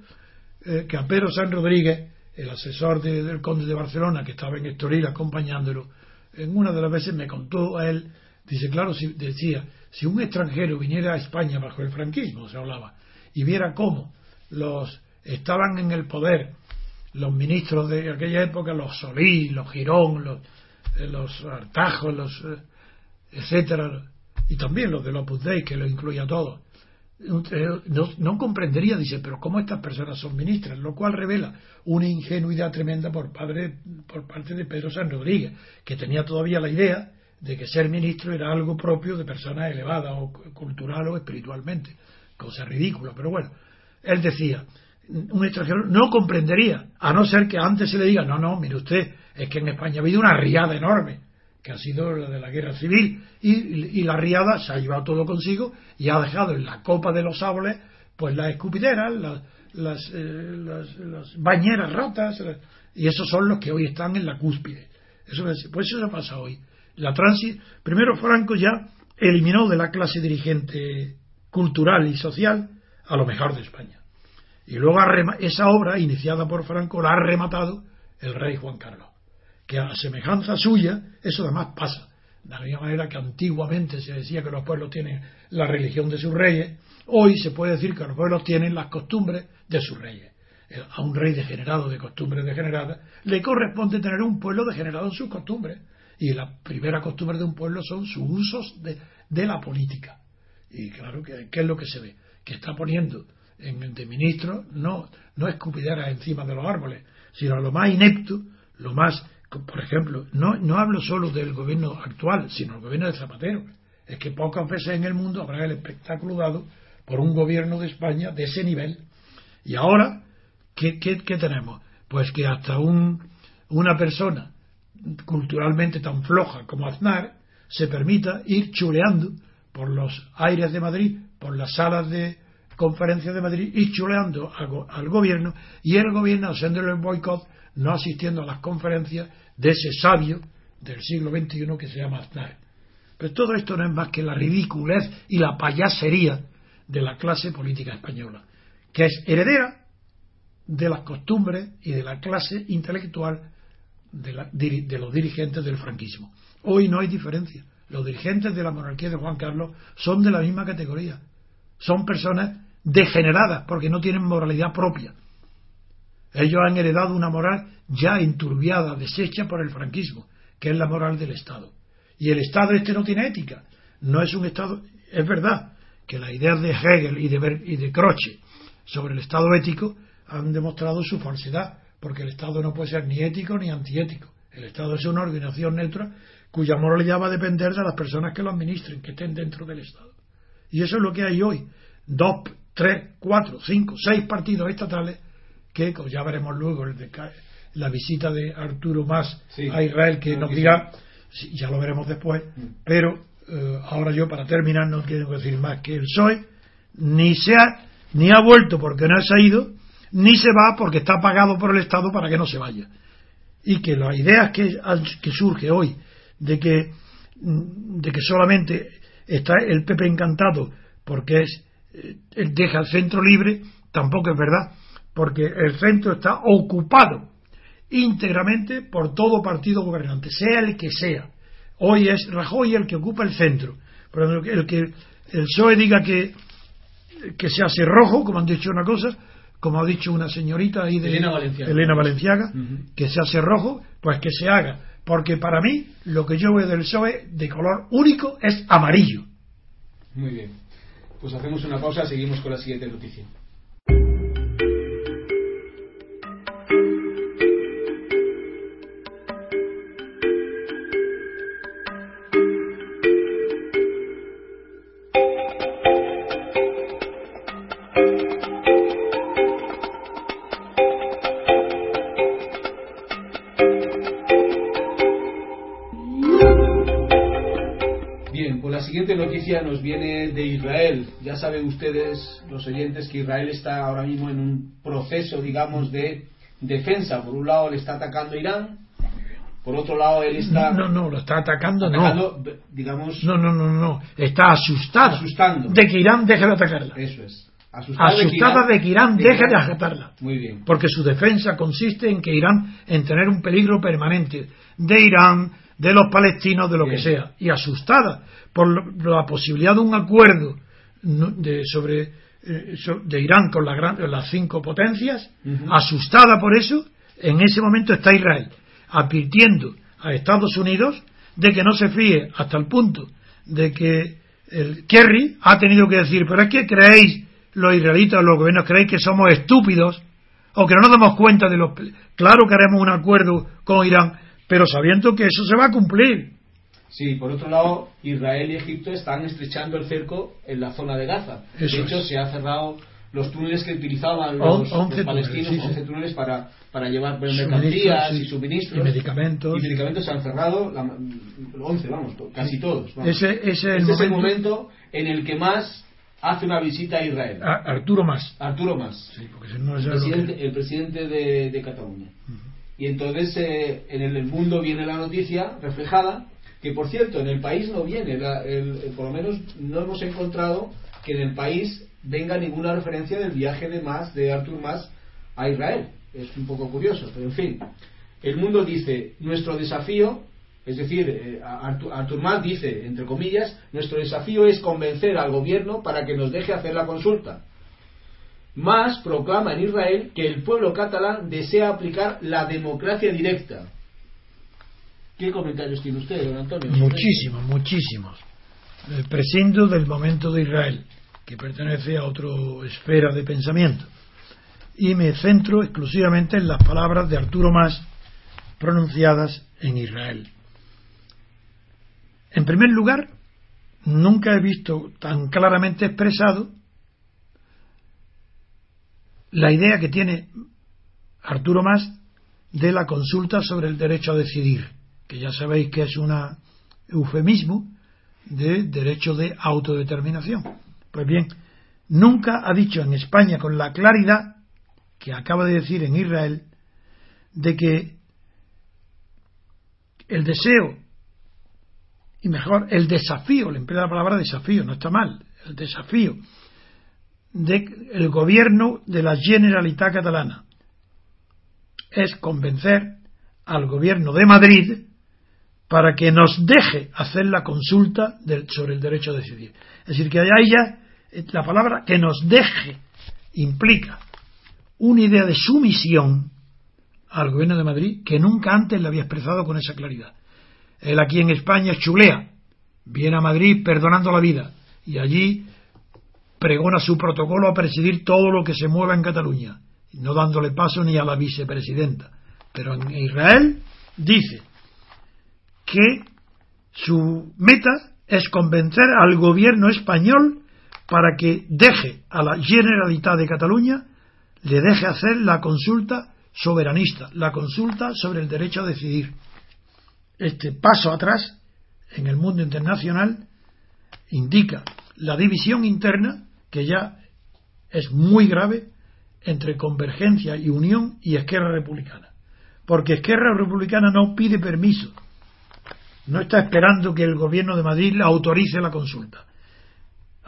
eh, que a Pedro San Rodríguez el asesor del conde de Barcelona, que estaba en Estoril acompañándolo, en una de las veces me contó a él, dice, claro, si, decía, si un extranjero viniera a España bajo el franquismo, se hablaba, y viera cómo los estaban en el poder los ministros de aquella época, los Solís, los Girón, los, eh, los Artajos, los, eh, etcétera, y también los de Opus Dei, que lo incluye a todos, no, no, comprendería, dice, pero ¿cómo estas personas son ministras? Lo cual revela una ingenuidad tremenda por, padre, por parte de Pedro San Rodríguez, que tenía todavía la idea de que ser ministro era algo propio de personas elevadas o cultural o espiritualmente, cosa ridícula, pero bueno, él decía, un extranjero no comprendería, a no ser que antes se le diga, no, no, mire usted, es que en España ha habido una riada enorme, que ha sido la de la guerra civil, y, la riada se ha llevado todo consigo y ha dejado en la copa de los árboles pues las escupideras, las, eh, las, bañeras rotas, y esos son los que hoy están en la cúspide. Eso, pues eso se pasa hoy. La transi, primero Franco ya eliminó de la clase dirigente cultural y social a lo mejor de España. Y luego esa obra, iniciada por Franco, la ha rematado el rey Juan Carlos. Que a semejanza suya, eso además pasa. De la misma manera que antiguamente se decía que los pueblos tienen la religión de sus reyes, hoy se puede decir que los pueblos tienen las costumbres de sus reyes. A un rey degenerado de costumbres degeneradas le corresponde tener un pueblo degenerado en sus costumbres. Y la primera costumbre de un pueblo son sus usos de, la política. Y claro, ¿qué, es lo que se ve? Que está poniendo en, de ministro no, no escupideras encima de los árboles, sino lo más inepto, lo más, por ejemplo, no, no hablo solo del gobierno actual, sino el gobierno de Zapatero. Es que pocas veces en el mundo habrá el espectáculo dado por un gobierno de España de ese nivel. Y ahora, ¿qué, qué, qué tenemos? Pues que hasta un, una persona culturalmente tan floja como Aznar se permita ir chuleando por los aires de Madrid, por las salas de conferencias de Madrid y chuleando al, gobierno y el gobierno haciéndole el boicot, no asistiendo a las conferencias de ese sabio del siglo XXI que se llama Aznar. Pero todo esto no es más que la ridiculez y la payasería de la clase política española, que es heredera de las costumbres y de la clase intelectual de, de los dirigentes del franquismo. Hoy no hay diferencia. Los dirigentes de la monarquía de Juan Carlos son de la misma categoría. Son personas degeneradas porque no tienen moralidad propia. Ellos han heredado una moral ya enturbiada, deshecha por el franquismo, que es la moral del Estado. Y el Estado este no tiene ética. No es un Estado. Es verdad que las ideas de Hegel y de, y de Croce sobre el Estado ético han demostrado su falsedad, porque el Estado no puede ser ni ético ni antiético. El Estado es una organización neutra cuya moralidad va a depender de las personas que lo administren, que estén dentro del Estado. Y eso es lo que hay hoy. Dos, tres, cuatro, cinco, seis partidos estatales que, como ya veremos luego, el de, la visita de Arturo Más a Israel, que nos dirá, ya lo veremos después, mm. pero eh, ahora yo para terminar no quiero decir más que el PSOE ni se ha, ni ha vuelto porque no se ha ido, ni se va porque está pagado por el Estado para que no se vaya. Y que las ideas que, que surge hoy de que, de que solamente está el PP encantado porque es, deja el centro libre, tampoco es verdad, porque el centro está ocupado íntegramente por todo partido gobernante, sea el que sea. Hoy es Rajoy el que ocupa el centro. Pero el que el PSOE diga que, que se hace rojo, como han dicho una cosa, como ha dicho una señorita ahí de Elena Valenciaga, que se hace rojo, pues que se haga porque para mí lo que yo veo del PSOE de color único es amarillo. Muy bien. Pues hacemos una pausa, seguimos con la siguiente noticia. Noticia nos viene de Israel. Ya saben ustedes, los oyentes, que Israel está ahora mismo en un proceso, digamos, de defensa. Por un lado le está atacando Irán, por otro lado él está... No, no, lo está atacando, no. digamos... No, no, no, no. Está asustada asustando. de que Irán deje de atacarla. Eso es. Asustada, de que Irán, deje de atacarla. Muy bien. Porque su defensa consiste en que Irán, en tener un peligro permanente de Irán, de los palestinos, de lo que sea. Y asustada por la posibilidad de un acuerdo de, sobre eh, de Irán con las cinco potencias, asustada por eso, En ese momento está Israel advirtiendo a Estados Unidos de que no se fíe hasta el punto de que el Kerry ha tenido que decir, pero es que creéis los israelitas, los gobiernos, creéis que somos estúpidos o que no nos damos cuenta de los... Claro que haremos un acuerdo con Irán, pero sabiendo que eso se va a cumplir. Sí, por otro lado, Israel y Egipto están estrechando el cerco en la zona de Gaza. de hecho, se ha cerrado los túneles que utilizaban los, palestinos, 11 túneles para, para llevar mercancías y suministros. Y medicamentos. Y medicamentos se han cerrado, la, 11, vamos, casi todos. Ese, ese, es el momento en el que más hace una visita a Israel. Arturo Más. Arturo Más. Sí, porque no el, presidente, el presidente de, de Cataluña. Y entonces eh, en el mundo viene la noticia reflejada, que por cierto en el país no viene, por lo menos no hemos encontrado que en el país venga ninguna referencia del viaje de Mas, de Artur Mas, a Israel. Es un poco curioso, pero en fin. El mundo dice, nuestro desafío, es decir, eh, Artur, Artur Mas dice, entre comillas, nuestro desafío es convencer al gobierno para que nos deje hacer la consulta. Mas proclama en Israel que el pueblo catalán desea aplicar la democracia directa. ¿Qué comentarios tiene usted, don Antonio? Muchísimos, muchísimos. Eh, prescindo del momento de Israel que pertenece a otra esfera de pensamiento. Y me centro exclusivamente en las palabras de Arturo Más pronunciadas en Israel. En primer lugar, nunca he visto tan claramente expresado la idea que tiene Arturo Más de la consulta sobre el derecho a decidir, que ya sabéis que es un eufemismo de derecho de autodeterminación. Pues bien, nunca ha dicho en España con la claridad que acaba de decir en Israel de que el deseo y mejor el desafío, le emplea la palabra desafío, no está mal, el desafío del gobierno de la Generalitat catalana es convencer al gobierno de Madrid para que nos deje hacer la consulta sobre el derecho a decidir. Es decir, que ya eh, la palabra que nos deje implica una idea de sumisión al gobierno de Madrid que nunca antes le había expresado con esa claridad. Él aquí en España chulea, viene a Madrid perdonando la vida y allí pregona su protocolo a presidir todo lo que se mueva en Cataluña, no dándole paso ni a la vicepresidenta. Pero en Israel dice que su meta es convencer al gobierno español para que deje a la Generalitat de Cataluña, le deje hacer la consulta soberanista, la consulta sobre el derecho a decidir. Este paso atrás en el mundo internacional indica la división interna que ya es muy grave entre convergencia y unión y Esquerra Republicana. Porque Esquerra Republicana no pide permiso, no está esperando que el gobierno de Madrid le autorice la consulta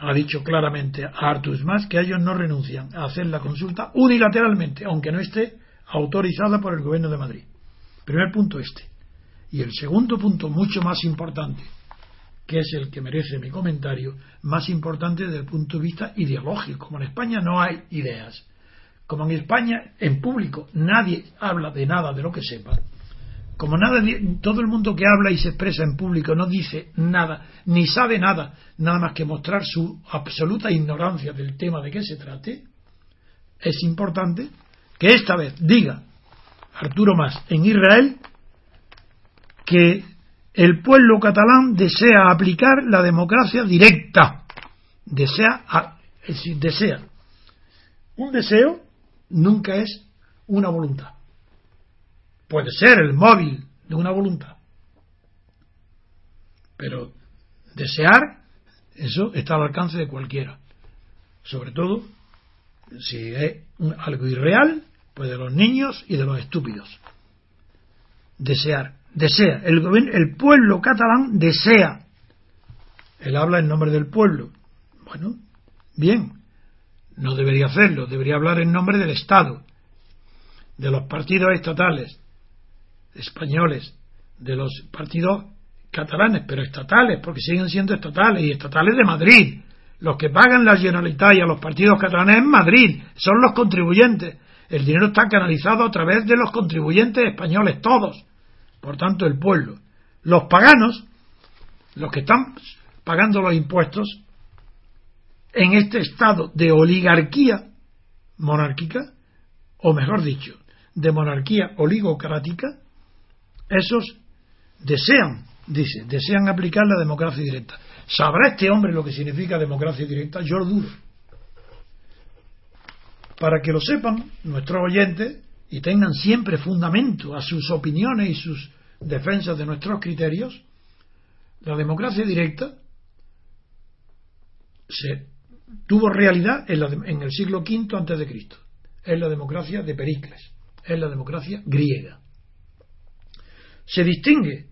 ha dicho claramente a Artus Mas que ellos no renuncian a hacer la consulta unilateralmente, aunque no esté autorizada por el Gobierno de Madrid. Primer punto este. Y el segundo punto, mucho más importante, que es el que merece mi comentario, más importante desde el punto de vista ideológico. Como en España no hay ideas, como en España en público nadie habla de nada de lo que sepa, como nada, todo el mundo que habla y se expresa en público no dice nada, ni sabe nada, nada más que mostrar su absoluta ignorancia del tema de qué se trate, es importante que esta vez diga Arturo Más en Israel que el pueblo catalán desea aplicar la democracia directa. Desea, desea. Un deseo nunca es una voluntad puede ser el móvil de una voluntad. Pero desear, eso está al alcance de cualquiera. Sobre todo si es algo irreal, pues de los niños y de los estúpidos. Desear, desea. El, el pueblo catalán desea. Él habla en nombre del pueblo. Bueno, bien, no debería hacerlo, debería hablar en nombre del Estado, de los partidos estatales, españoles, de los partidos catalanes, pero estatales, porque siguen siendo estatales y estatales de Madrid. Los que pagan la Generalitat y a los partidos catalanes en Madrid son los contribuyentes. El dinero está canalizado a través de los contribuyentes españoles, todos. Por tanto, el pueblo. Los paganos, los que están pagando los impuestos, en este estado de oligarquía monárquica, o mejor dicho, de monarquía oligocrática, esos desean, dice, desean aplicar la democracia directa. ¿Sabrá este hombre lo que significa democracia directa? Yo lo dudo. Para que lo sepan nuestros oyentes y tengan siempre fundamento a sus opiniones y sus defensas de nuestros criterios, la democracia directa se tuvo realidad en, el siglo V antes de Cristo. Es la democracia de Pericles, es la democracia griega. Se distingue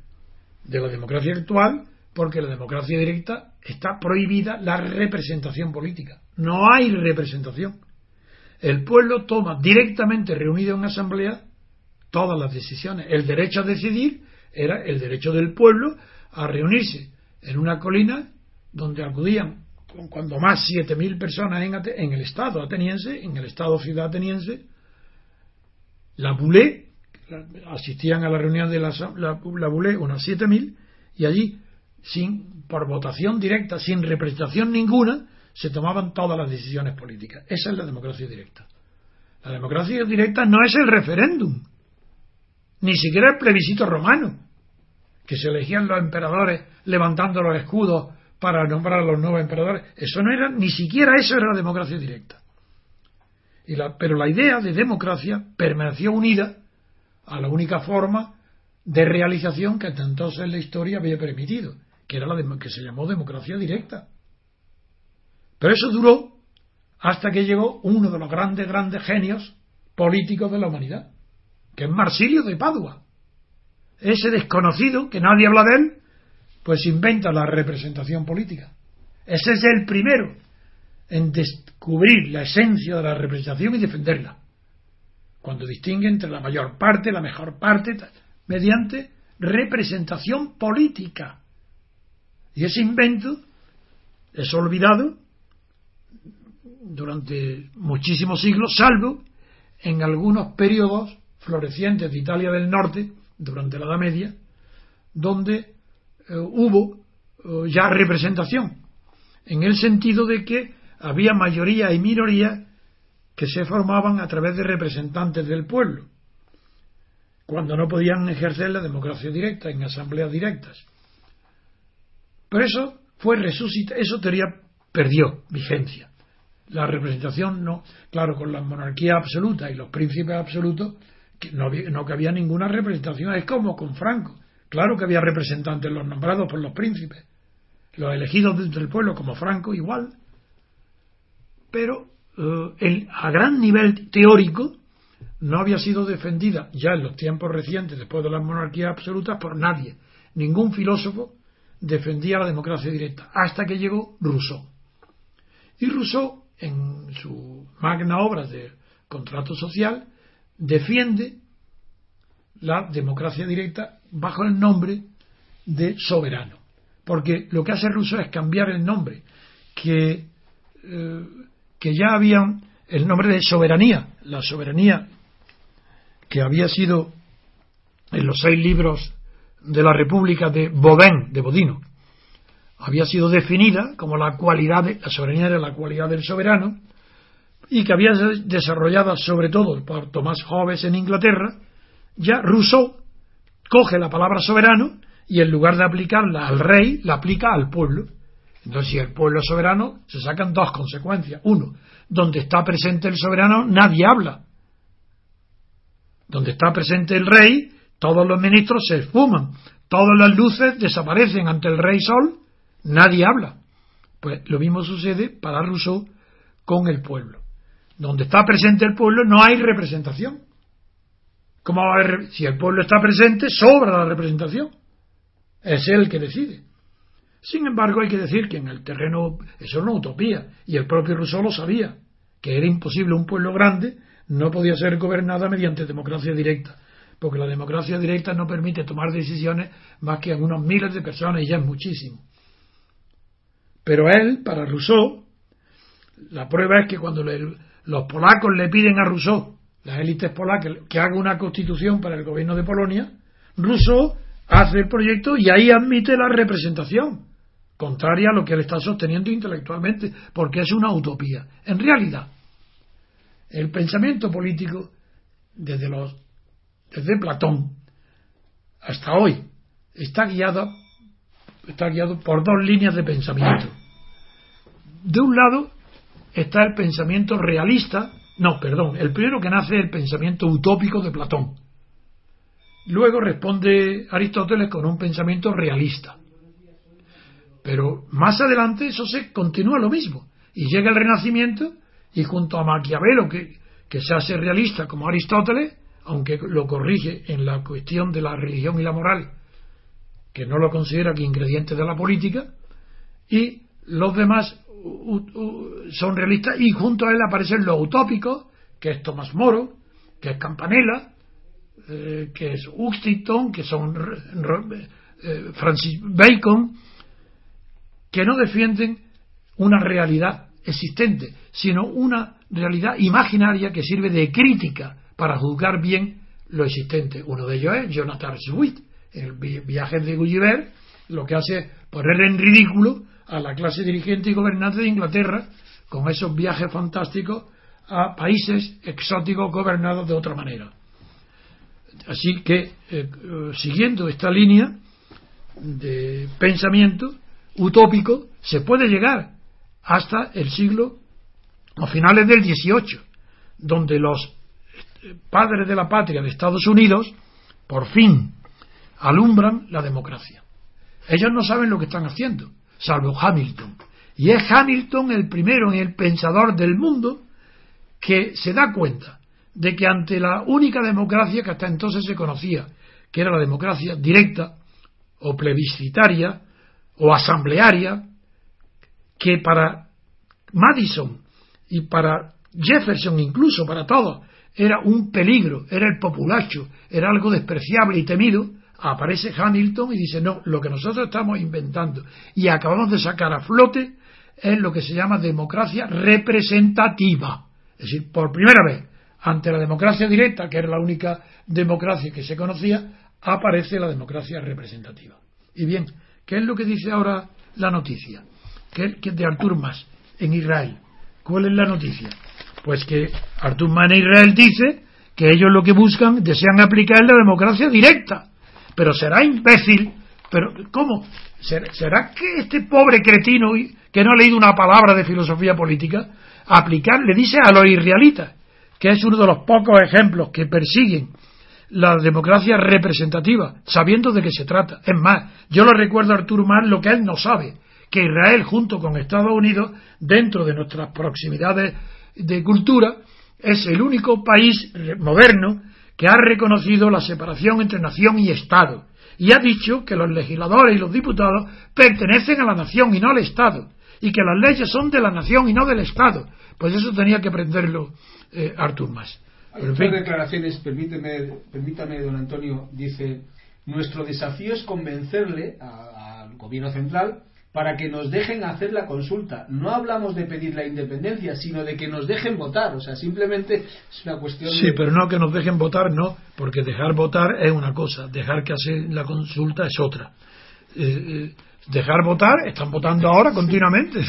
de la democracia actual porque la democracia directa está prohibida la representación política. No hay representación. El pueblo toma directamente reunido en asamblea todas las decisiones. El derecho a decidir era el derecho del pueblo a reunirse en una colina donde acudían cuando más 7.000 personas en, en, el Estado ateniense, en el Estado ciudad ateniense, la Boulé, asistían a la reunión de la, la, la Boulé unas 7.000, y allí, sin, por votación directa, sin representación ninguna, se tomaban todas las decisiones políticas. Esa es la democracia directa. La democracia directa no es el referéndum, ni siquiera el plebiscito romano, que se elegían los emperadores levantando los escudos para nombrar a los nuevos emperadores. Eso no era, ni siquiera eso era la democracia directa. Y la, pero la idea de democracia permaneció unida a la única forma de realización que hasta entonces en la historia había permitido, que era la que se llamó democracia directa. Pero eso duró hasta que llegó uno de los grandes, grandes genios políticos de la humanidad, que es Marsilio de Padua. Ese desconocido, que nadie habla de él, pues inventa la representación política. Ese es el primero en descubrir la esencia de la representación y defenderla. Cuando distingue entre la mayor parte, la mejor parte, mediante representación política. Y ese invento es olvidado durante muchísimos siglos, salvo en algunos periodos florecientes de Italia del Norte, durante la Edad Media, donde eh, hubo eh, ya representación, en el sentido de que había mayoría y minoría que se formaban a través de representantes del pueblo, cuando no podían ejercer la democracia directa en asambleas directas. Pero eso fue resucitado, eso teoría perdió vigencia. La representación no, claro, con la monarquía absoluta y los príncipes absolutos, no, no cabía ninguna representación. Es como con Franco. Claro que había representantes, los nombrados por los príncipes, los elegidos dentro del pueblo, como Franco, igual. Pero eh, a gran nivel teórico no había sido defendida ya en los tiempos recientes, después de las monarquías absolutas, por nadie. Ningún filósofo defendía la democracia directa, hasta que llegó Rousseau. Y Rousseau, en su magna obra de contrato social, defiende la democracia directa bajo el nombre de soberano. Porque lo que hace Rousseau es cambiar el nombre, que, eh, que ya habían el nombre de soberanía, la soberanía que había sido en los seis libros de la República de Bodin, de Bodino, había sido definida como la cualidad, de, la soberanía era la cualidad del soberano, y que había desarrollada sobre todo por Tomás Hobbes en Inglaterra, ya Rousseau coge la palabra soberano y en lugar de aplicarla al rey, la aplica al pueblo. Entonces, si el pueblo es soberano, se sacan dos consecuencias. Uno, donde está presente el soberano, nadie habla. Donde está presente el rey, todos los ministros se esfuman, todas las luces desaparecen ante el rey sol, nadie habla. Pues lo mismo sucede para Rousseau con el pueblo. Donde está presente el pueblo no hay representación. ¿Cómo si el pueblo está presente, sobra la representación? Es él el que decide. Sin embargo, hay que decir que en el terreno, eso es una utopía, y el propio Rousseau lo sabía, que era imposible un pueblo grande no podía ser gobernada mediante democracia directa, porque la democracia directa no permite tomar decisiones más que a unos miles de personas y ya es muchísimo. Pero él, para Rousseau, la prueba es que cuando los polacos le piden a Rousseau las élites polacas, que haga una constitución para el gobierno de Polonia, Rousseau hace el proyecto y ahí admite la representación, contraria a lo que él está sosteniendo intelectualmente, porque es una utopía. En realidad, el pensamiento político, desde, los, desde Platón hasta hoy, está guiado, está guiado por dos líneas de pensamiento. De un lado está el pensamiento realista, no, perdón, el primero que nace es el pensamiento utópico de Platón. Luego responde Aristóteles con un pensamiento realista. Pero más adelante eso se continúa lo mismo. Y llega el Renacimiento y junto a Maquiavelo, que, que se hace realista como Aristóteles, aunque lo corrige en la cuestión de la religión y la moral, que no lo considera que ingrediente de la política, y los demás son realistas, y junto a él aparecen los utópicos, que es Tomás Moro, que es Campanella, eh, que es Huntington, que son eh, Francis Bacon, que no defienden una realidad existente, sino una realidad imaginaria que sirve de crítica para juzgar bien lo existente. Uno de ellos es Jonathan Swift, el viaje de Gulliver, lo que hace es poner en ridículo a la clase dirigente y gobernante de Inglaterra con esos viajes fantásticos a países exóticos gobernados de otra manera. Así que, eh, siguiendo esta línea de pensamiento utópico, se puede llegar hasta el siglo, a finales del XVIII, donde los eh, padres de la patria de Estados Unidos, por fin, alumbran la democracia. Ellos no saben lo que están haciendo, salvo Hamilton. Y es Hamilton el primero en el pensador del mundo que se da cuenta de que ante la única democracia que hasta entonces se conocía, que era la democracia directa o plebiscitaria o asamblearia, que para Madison y para Jefferson incluso, para todos, era un peligro, era el populacho, era algo despreciable y temido, aparece Hamilton y dice, no, lo que nosotros estamos inventando y acabamos de sacar a flote es lo que se llama democracia representativa. Es decir, por primera vez, ante la democracia directa, que era la única democracia que se conocía, aparece la democracia representativa. Y bien, ¿qué es lo que dice ahora la noticia? ¿Qué de Artur Mas en Israel? ¿Cuál es la noticia? Pues que Artur Mas en Israel dice que ellos lo que buscan, desean aplicar la democracia directa. Pero será imbécil. Pero, ¿cómo? ¿Será que este pobre cretino que no ha leído una palabra de filosofía política, aplicar, le dice a los israelitas, que es uno de los pocos ejemplos que persiguen la democracia representativa, sabiendo de qué se trata. Es más, yo le recuerdo a Arturo Mar lo que él no sabe, que Israel junto con Estados Unidos, dentro de nuestras proximidades de cultura, es el único país moderno que ha reconocido la separación entre nación y Estado y ha dicho que los legisladores y los diputados pertenecen a la nación y no al Estado y que las leyes son de la nación y no del Estado. Pues eso tenía que aprenderlo eh, Artur Mas. Hay declaraciones, permíteme, permítame, don Antonio, dice, nuestro desafío es convencerle al gobierno central para que nos dejen hacer la consulta. No hablamos de pedir la independencia, sino de que nos dejen votar. O sea, simplemente es una cuestión. Sí, pero no que nos dejen votar, no, porque dejar votar es una cosa, dejar que hacer la consulta es otra. Eh, eh, dejar votar, están votando ahora continuamente.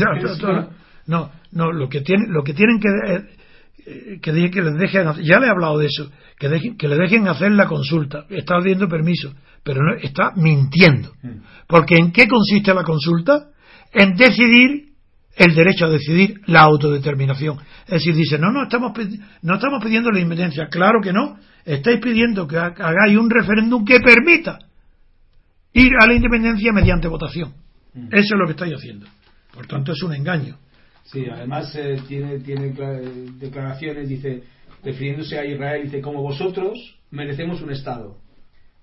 no, no, lo que tienen, lo que tienen que eh, que, que les dejen, ya le he hablado de eso, que, dejen, que le dejen hacer la consulta, está pidiendo permiso, pero no, está mintiendo. Mm. Porque ¿en qué consiste la consulta? En decidir el derecho a decidir la autodeterminación. Es decir, dice, no, no estamos, no estamos pidiendo la independencia. Claro que no. Estáis pidiendo que hagáis un referéndum que permita ir a la independencia mediante votación. Mm. Eso es lo que estáis haciendo. Por tanto, es un engaño. Sí, además eh, tiene, tiene declaraciones, dice, refiriéndose a Israel, dice, como vosotros merecemos un Estado.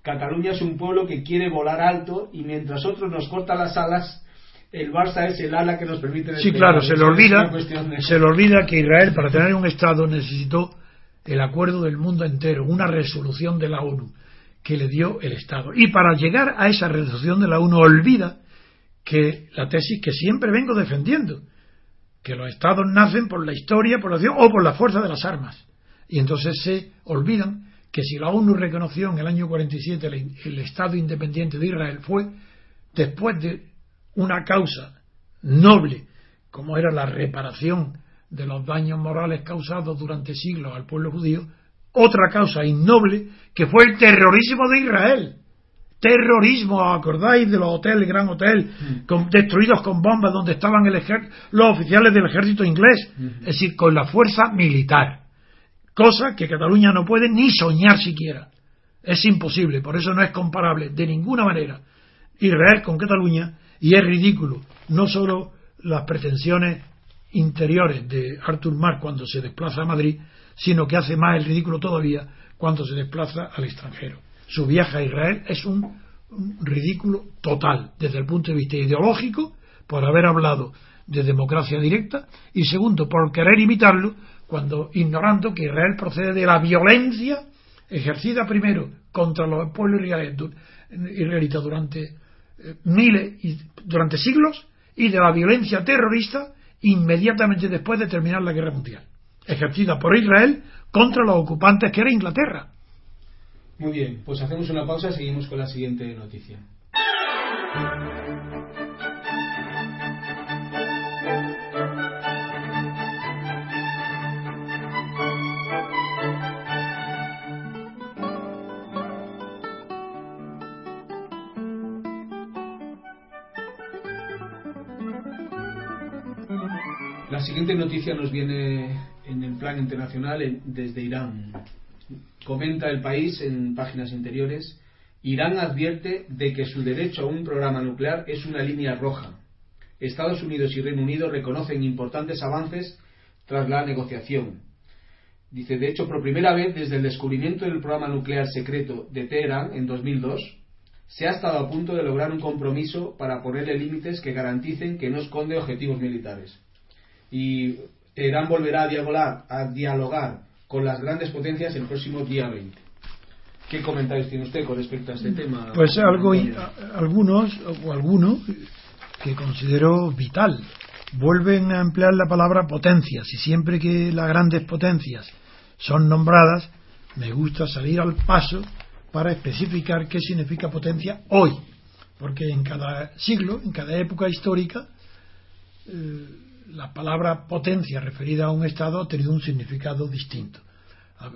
Cataluña es un pueblo que quiere volar alto y mientras otros nos cortan las alas, el Barça es el ala que nos permite... Sí, claro, se le, olvida, se le olvida que Israel para tener un Estado necesitó el acuerdo del mundo entero, una resolución de la ONU que le dio el Estado. Y para llegar a esa resolución de la ONU olvida que la tesis que siempre vengo defendiendo, que los estados nacen por la historia, por la acción o por la fuerza de las armas. Y entonces se olvidan que si la ONU reconoció en el año 47 el, el Estado independiente de Israel fue después de una causa noble como era la reparación de los daños morales causados durante siglos al pueblo judío, otra causa innoble que fue el terrorismo de Israel. Terrorismo, ¿acordáis de los hoteles, Gran Hotel, con, destruidos con bombas donde estaban el los oficiales del ejército inglés? Es decir, con la fuerza militar. Cosa que Cataluña no puede ni soñar siquiera. Es imposible, por eso no es comparable de ninguna manera Israel con Cataluña y es ridículo no solo las pretensiones interiores de Artur Mar cuando se desplaza a Madrid, sino que hace más el ridículo todavía cuando se desplaza al extranjero. Su viaje a Israel es un, ridículo total desde el punto de vista ideológico, por haber hablado de democracia directa, y segundo, por querer imitarlo, cuando ignorando que Israel procede de la violencia ejercida primero contra los pueblos israelitas durante eh, miles y durante siglos y de la violencia terrorista inmediatamente después de terminar la guerra mundial, ejercida por Israel contra los ocupantes que era Inglaterra. Muy bien, pues hacemos una pausa y seguimos con la siguiente noticia. La siguiente noticia nos viene en el plan internacional desde Irán. Comenta el país en páginas interiores, Irán advierte de que su derecho a un programa nuclear es una línea roja. Estados Unidos y Reino Unido reconocen importantes avances tras la negociación. Dice, de hecho, por primera vez desde el descubrimiento del programa nuclear secreto de Teherán en 2002, se ha estado a punto de lograr un compromiso para ponerle límites que garanticen que no esconde objetivos militares y Irán volverá a dialogar, a dialogar con las grandes potencias el próximo día 20. ¿Qué comentarios tiene usted con respecto a este tema? Pues algo, algunos o alguno que considero vital. Vuelven a emplear la palabra potencias y siempre que las grandes potencias son nombradas, me gusta salir al paso para especificar qué significa potencia hoy, porque en cada siglo, en cada época histórica, eh, la palabra potencia referida a un Estado ha tenido un significado distinto.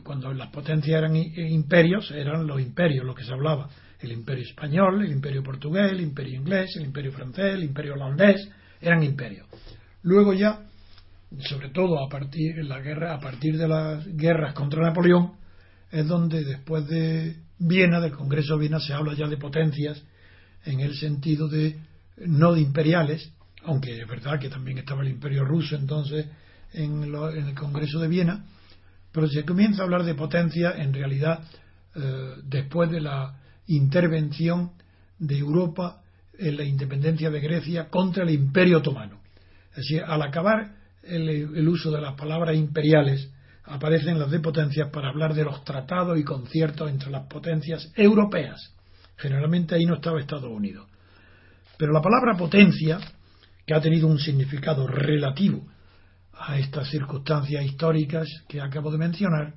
Cuando las potencias eran imperios, eran los imperios lo que se hablaba. El imperio español, el imperio portugués, el imperio inglés, el imperio francés, el imperio holandés, eran imperios. Luego ya, sobre todo a partir, la guerra, a partir de las guerras contra Napoleón, es donde después de Viena, del Congreso de Viena, se habla ya de potencias en el sentido de no de imperiales, aunque es verdad que también estaba el imperio ruso entonces en, el Congreso de Viena, pero se comienza a hablar de potencia en realidad eh, después de la intervención de Europa en la independencia de Grecia contra el imperio otomano. Es decir, al acabar el, el uso de las palabras imperiales, aparecen las de potencias para hablar de los tratados y conciertos entre las potencias europeas. Generalmente ahí no estaba Estados Unidos. Pero la palabra potencia que ha tenido un significado relativo a estas circunstancias históricas que acabo de mencionar,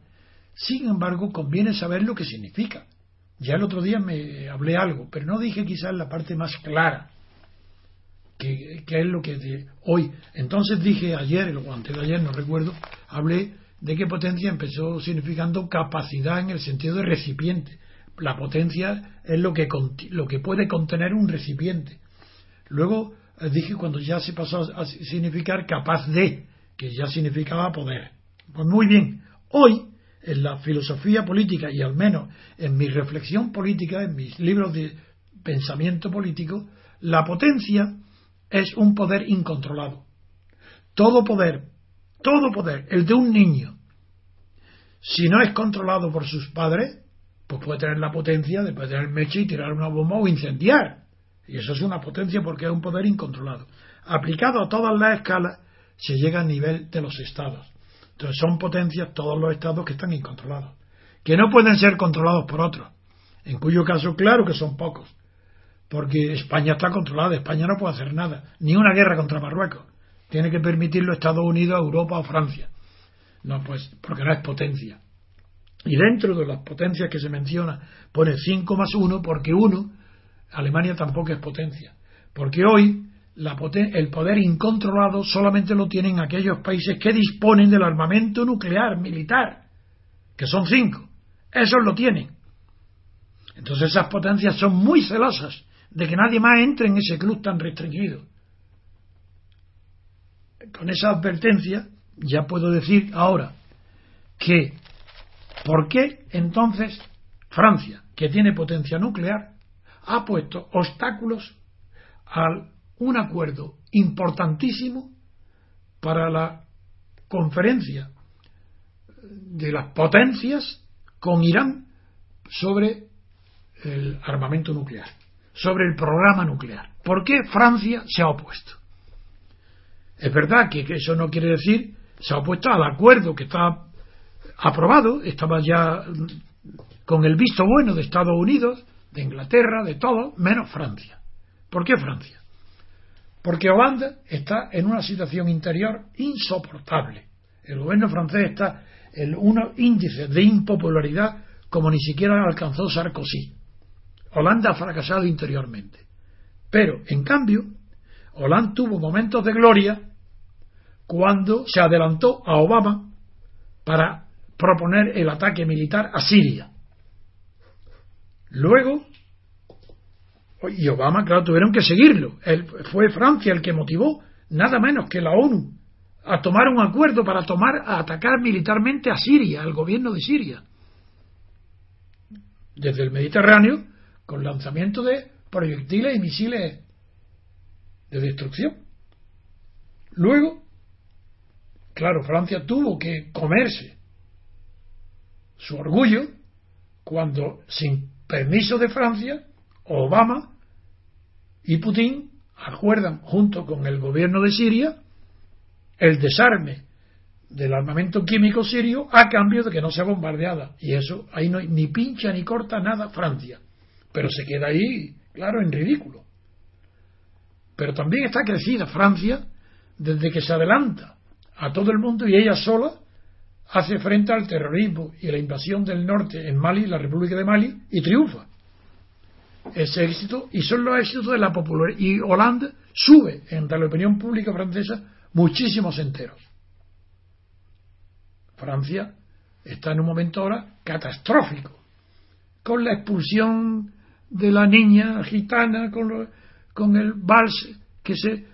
sin embargo conviene saber lo que significa. Ya el otro día me hablé algo, pero no dije quizás la parte más clara, que, es lo que hoy. Entonces dije ayer, o antes de ayer, no recuerdo, hablé de que potencia empezó significando capacidad en el sentido de recipiente. La potencia es lo que, lo que puede contener un recipiente. Luego dije cuando ya se pasó a significar capaz de, que ya significaba poder. Pues muy bien, hoy en la filosofía política y al menos en mi reflexión política, en mis libros de pensamiento político, la potencia es un poder incontrolado. Todo poder, todo poder, el de un niño, si no es controlado por sus padres, pues puede tener la potencia de poder mecha y tirar una bomba o incendiar. Y eso es una potencia porque es un poder incontrolado. Aplicado a todas las escalas, se llega al nivel de los estados. Entonces son potencias todos los estados que están incontrolados, que no pueden ser controlados por otros, en cuyo caso claro que son pocos, porque España está controlada, España no puede hacer nada, ni una guerra contra Marruecos, tiene que permitirlo Estados Unidos, Europa o Francia. No, pues porque no es potencia, Y dentro de las potencias que se menciona, pone 5 más 1 porque 1, Alemania tampoco es potencia. Porque hoy el poder incontrolado solamente lo tienen aquellos países que disponen del armamento nuclear militar, que son 5. Esos lo tienen. Entonces esas potencias son muy celosas de que nadie más entre en ese club tan restringido. Con esa advertencia ya puedo decir ahora que ¿por qué entonces Francia, que tiene potencia nuclear, ha puesto obstáculos a un acuerdo importantísimo para la conferencia de las potencias con Irán sobre el armamento nuclear, sobre el programa nuclear. ¿Por qué Francia se ha opuesto? Es verdad que, eso no quiere decir se ha opuesto al acuerdo que está aprobado, estaba ya con el visto bueno de Estados Unidos, de Inglaterra, de todo, menos Francia. ¿Por qué Francia? Porque Holanda está en una situación interior insoportable. El gobierno francés está en unos índices de impopularidad como ni siquiera alcanzó Sarkozy. Holanda ha fracasado interiormente. Pero, en cambio, Holanda tuvo momentos de gloria cuando se adelantó a Obama para proponer el ataque militar a Siria. Luego, y Obama, claro, tuvieron que seguirlo. fue Francia el que motivó, nada menos que la ONU, a tomar un acuerdo para tomar, atacar militarmente a Siria, al gobierno de Siria. Desde el Mediterráneo, con lanzamiento de proyectiles y misiles de destrucción. Luego, claro, Francia tuvo que comerse su orgullo cuando, sin permiso de Francia, Obama y Putin acuerdan junto con el gobierno de Siria el desarme del armamento químico sirio a cambio de que no sea bombardeada. Y eso ahí no ni pincha ni corta nada Francia. Pero se queda ahí, claro, en ridículo. Pero también está crecida Francia desde que se adelanta a todo el mundo y ella sola hace frente al terrorismo y la invasión del norte en Mali, la República de Mali, y triunfa. Ese éxito, y son los éxitos de la popularidad. Y Holanda sube entre la opinión pública francesa muchísimos enteros. Francia está en un momento ahora catastrófico, con la expulsión de la niña gitana, con, con el vals, que, se,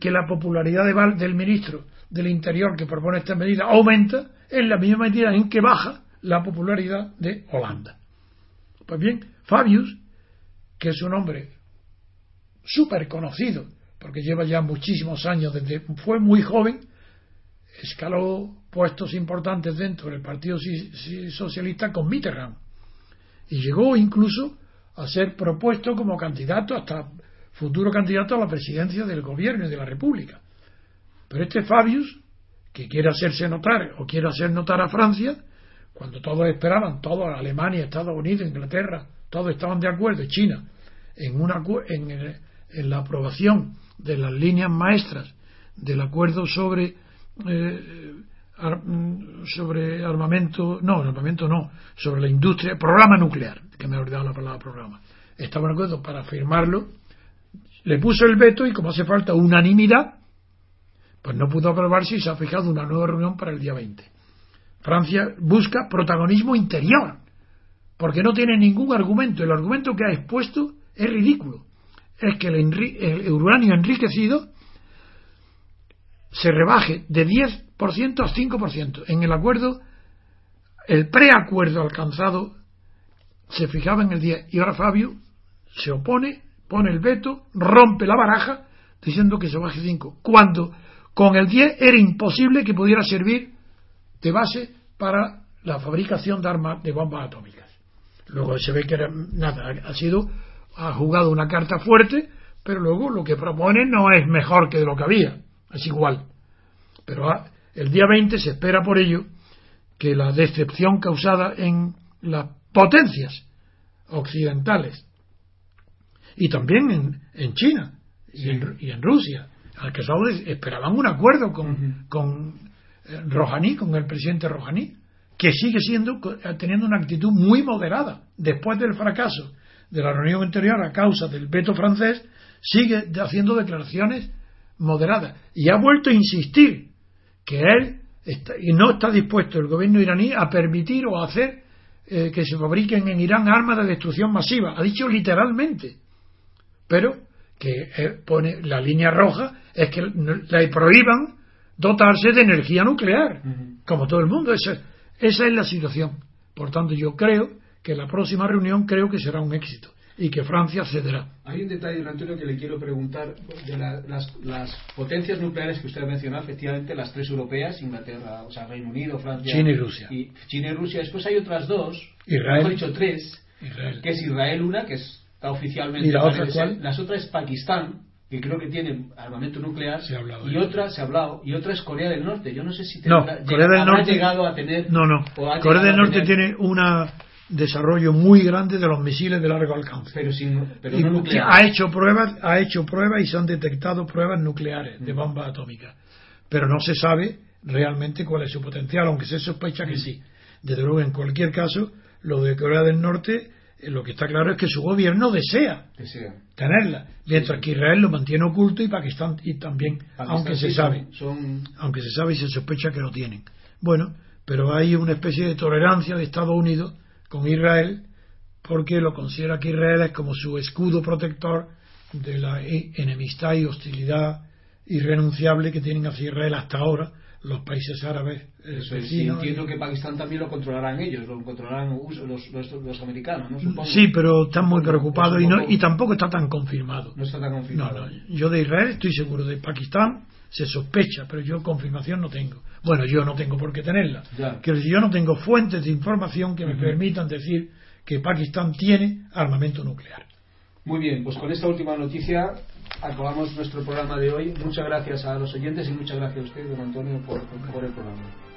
que la popularidad de del ministro del Interior que propone esta medida aumenta en la misma medida en que baja la popularidad de Holanda. Pues bien, Fabius, que es un hombre súper conocido, porque lleva ya muchísimos años, desde fue muy joven, escaló puestos importantes dentro del Partido Socialista con Mitterrand y llegó incluso a ser propuesto como candidato hasta futuro candidato a la presidencia del gobierno y de la República. Pero este Fabius, que quiere hacerse notar o quiere hacer notar a Francia, cuando todos esperaban, todos Alemania, Estados Unidos, Inglaterra, todos estaban de acuerdo, China, en, una, en, en la aprobación de las líneas maestras del acuerdo sobre eh, sobre armamento, no, armamento no, sobre la industria, programa nuclear, que me he olvidado la palabra programa. Estaba de acuerdo para firmarlo, le puso el veto y como hace falta unanimidad, pues no pudo aprobarse y se ha fijado una nueva reunión para el día 20. Francia busca protagonismo interior, porque no tiene ningún argumento. El argumento que ha expuesto es ridículo. Es que el, uranio enriquecido se rebaje de 10% a 5%. En el acuerdo, el preacuerdo alcanzado se fijaba en el 10 y ahora Fabio se opone, pone el veto, rompe la baraja diciendo que se baje 5. Cuando con el 10 era imposible que pudiera servir de base para la fabricación de armas de bombas atómicas. Luego se ve que era, nada, ha sido, ha jugado una carta fuerte, pero luego lo que propone no es mejor que lo que había. Es igual. Pero ah, el día 20 se espera por ello que la decepción causada en las potencias occidentales y también en, en China y, en, Rusia, al que esperaban un acuerdo con, con eh, Rouhani, con el presidente Rouhani, que sigue siendo teniendo una actitud muy moderada después del fracaso de la reunión anterior a causa del veto francés sigue haciendo declaraciones moderadas y ha vuelto a insistir que él está, y no está dispuesto el gobierno iraní a permitir o a hacer eh, que se fabriquen en Irán armas de destrucción masiva. Ha dicho literalmente. Pero que eh, pone la línea roja es que le prohíban dotarse de energía nuclear, como todo el mundo. Esa, esa es la situación. Por tanto, yo creo que la próxima reunión creo que será un éxito y que Francia cederá. Hay un detalle, Antonio, que le quiero preguntar de las, potencias nucleares que usted ha mencionado, efectivamente las tres europeas, Inglaterra, o sea, Reino Unido, Francia, China y Rusia. Y China y Rusia. Después hay otras dos, Israel. hemos dicho tres, Israel. que es Israel una, que está oficialmente. ¿Y la otra cuál? Las otras es Pakistán, que creo que tiene armamento nuclear, se ha hablado y otra se ha hablado, y otra es Corea del Norte. Yo no sé si no, Corea del Norte, llegado a tener. No, no. Corea del Norte tiene una desarrollo muy grande de los misiles de largo alcance. Pero, sin, pero ha hecho pruebas, ha hecho pruebas y se han detectado pruebas nucleares de bombas atómicas, pero no se sabe realmente cuál es su potencial, aunque se sospecha que sí. Desde luego, en cualquier caso, lo de Corea del Norte, eh, lo que está claro es que su gobierno desea, tenerla, mientras que Israel lo mantiene oculto y Pakistán y también, aunque se sabe, aunque se sabe y se sospecha que lo tienen. Bueno, pero hay una especie de tolerancia de Estados Unidos con Israel porque lo considera que Israel es como su escudo protector de la enemistad y hostilidad irrenunciable que tienen hacia Israel hasta ahora los países árabes eh, entiendo que Pakistán también lo controlarán ellos, lo controlarán los, americanos, ¿no? Sí, pero están muy preocupados y, no, y tampoco está tan confirmado. No está tan confirmado. yo de Israel estoy seguro, de Pakistán se sospecha, pero yo confirmación no tengo. Bueno, yo no tengo por qué tenerla. Que yo no tengo fuentes de información que me permitan decir que Pakistán tiene armamento nuclear. Muy bien, pues con esta última noticia acabamos nuestro programa de hoy. Muchas gracias a los oyentes y muchas gracias a usted, don Antonio, por, el programa.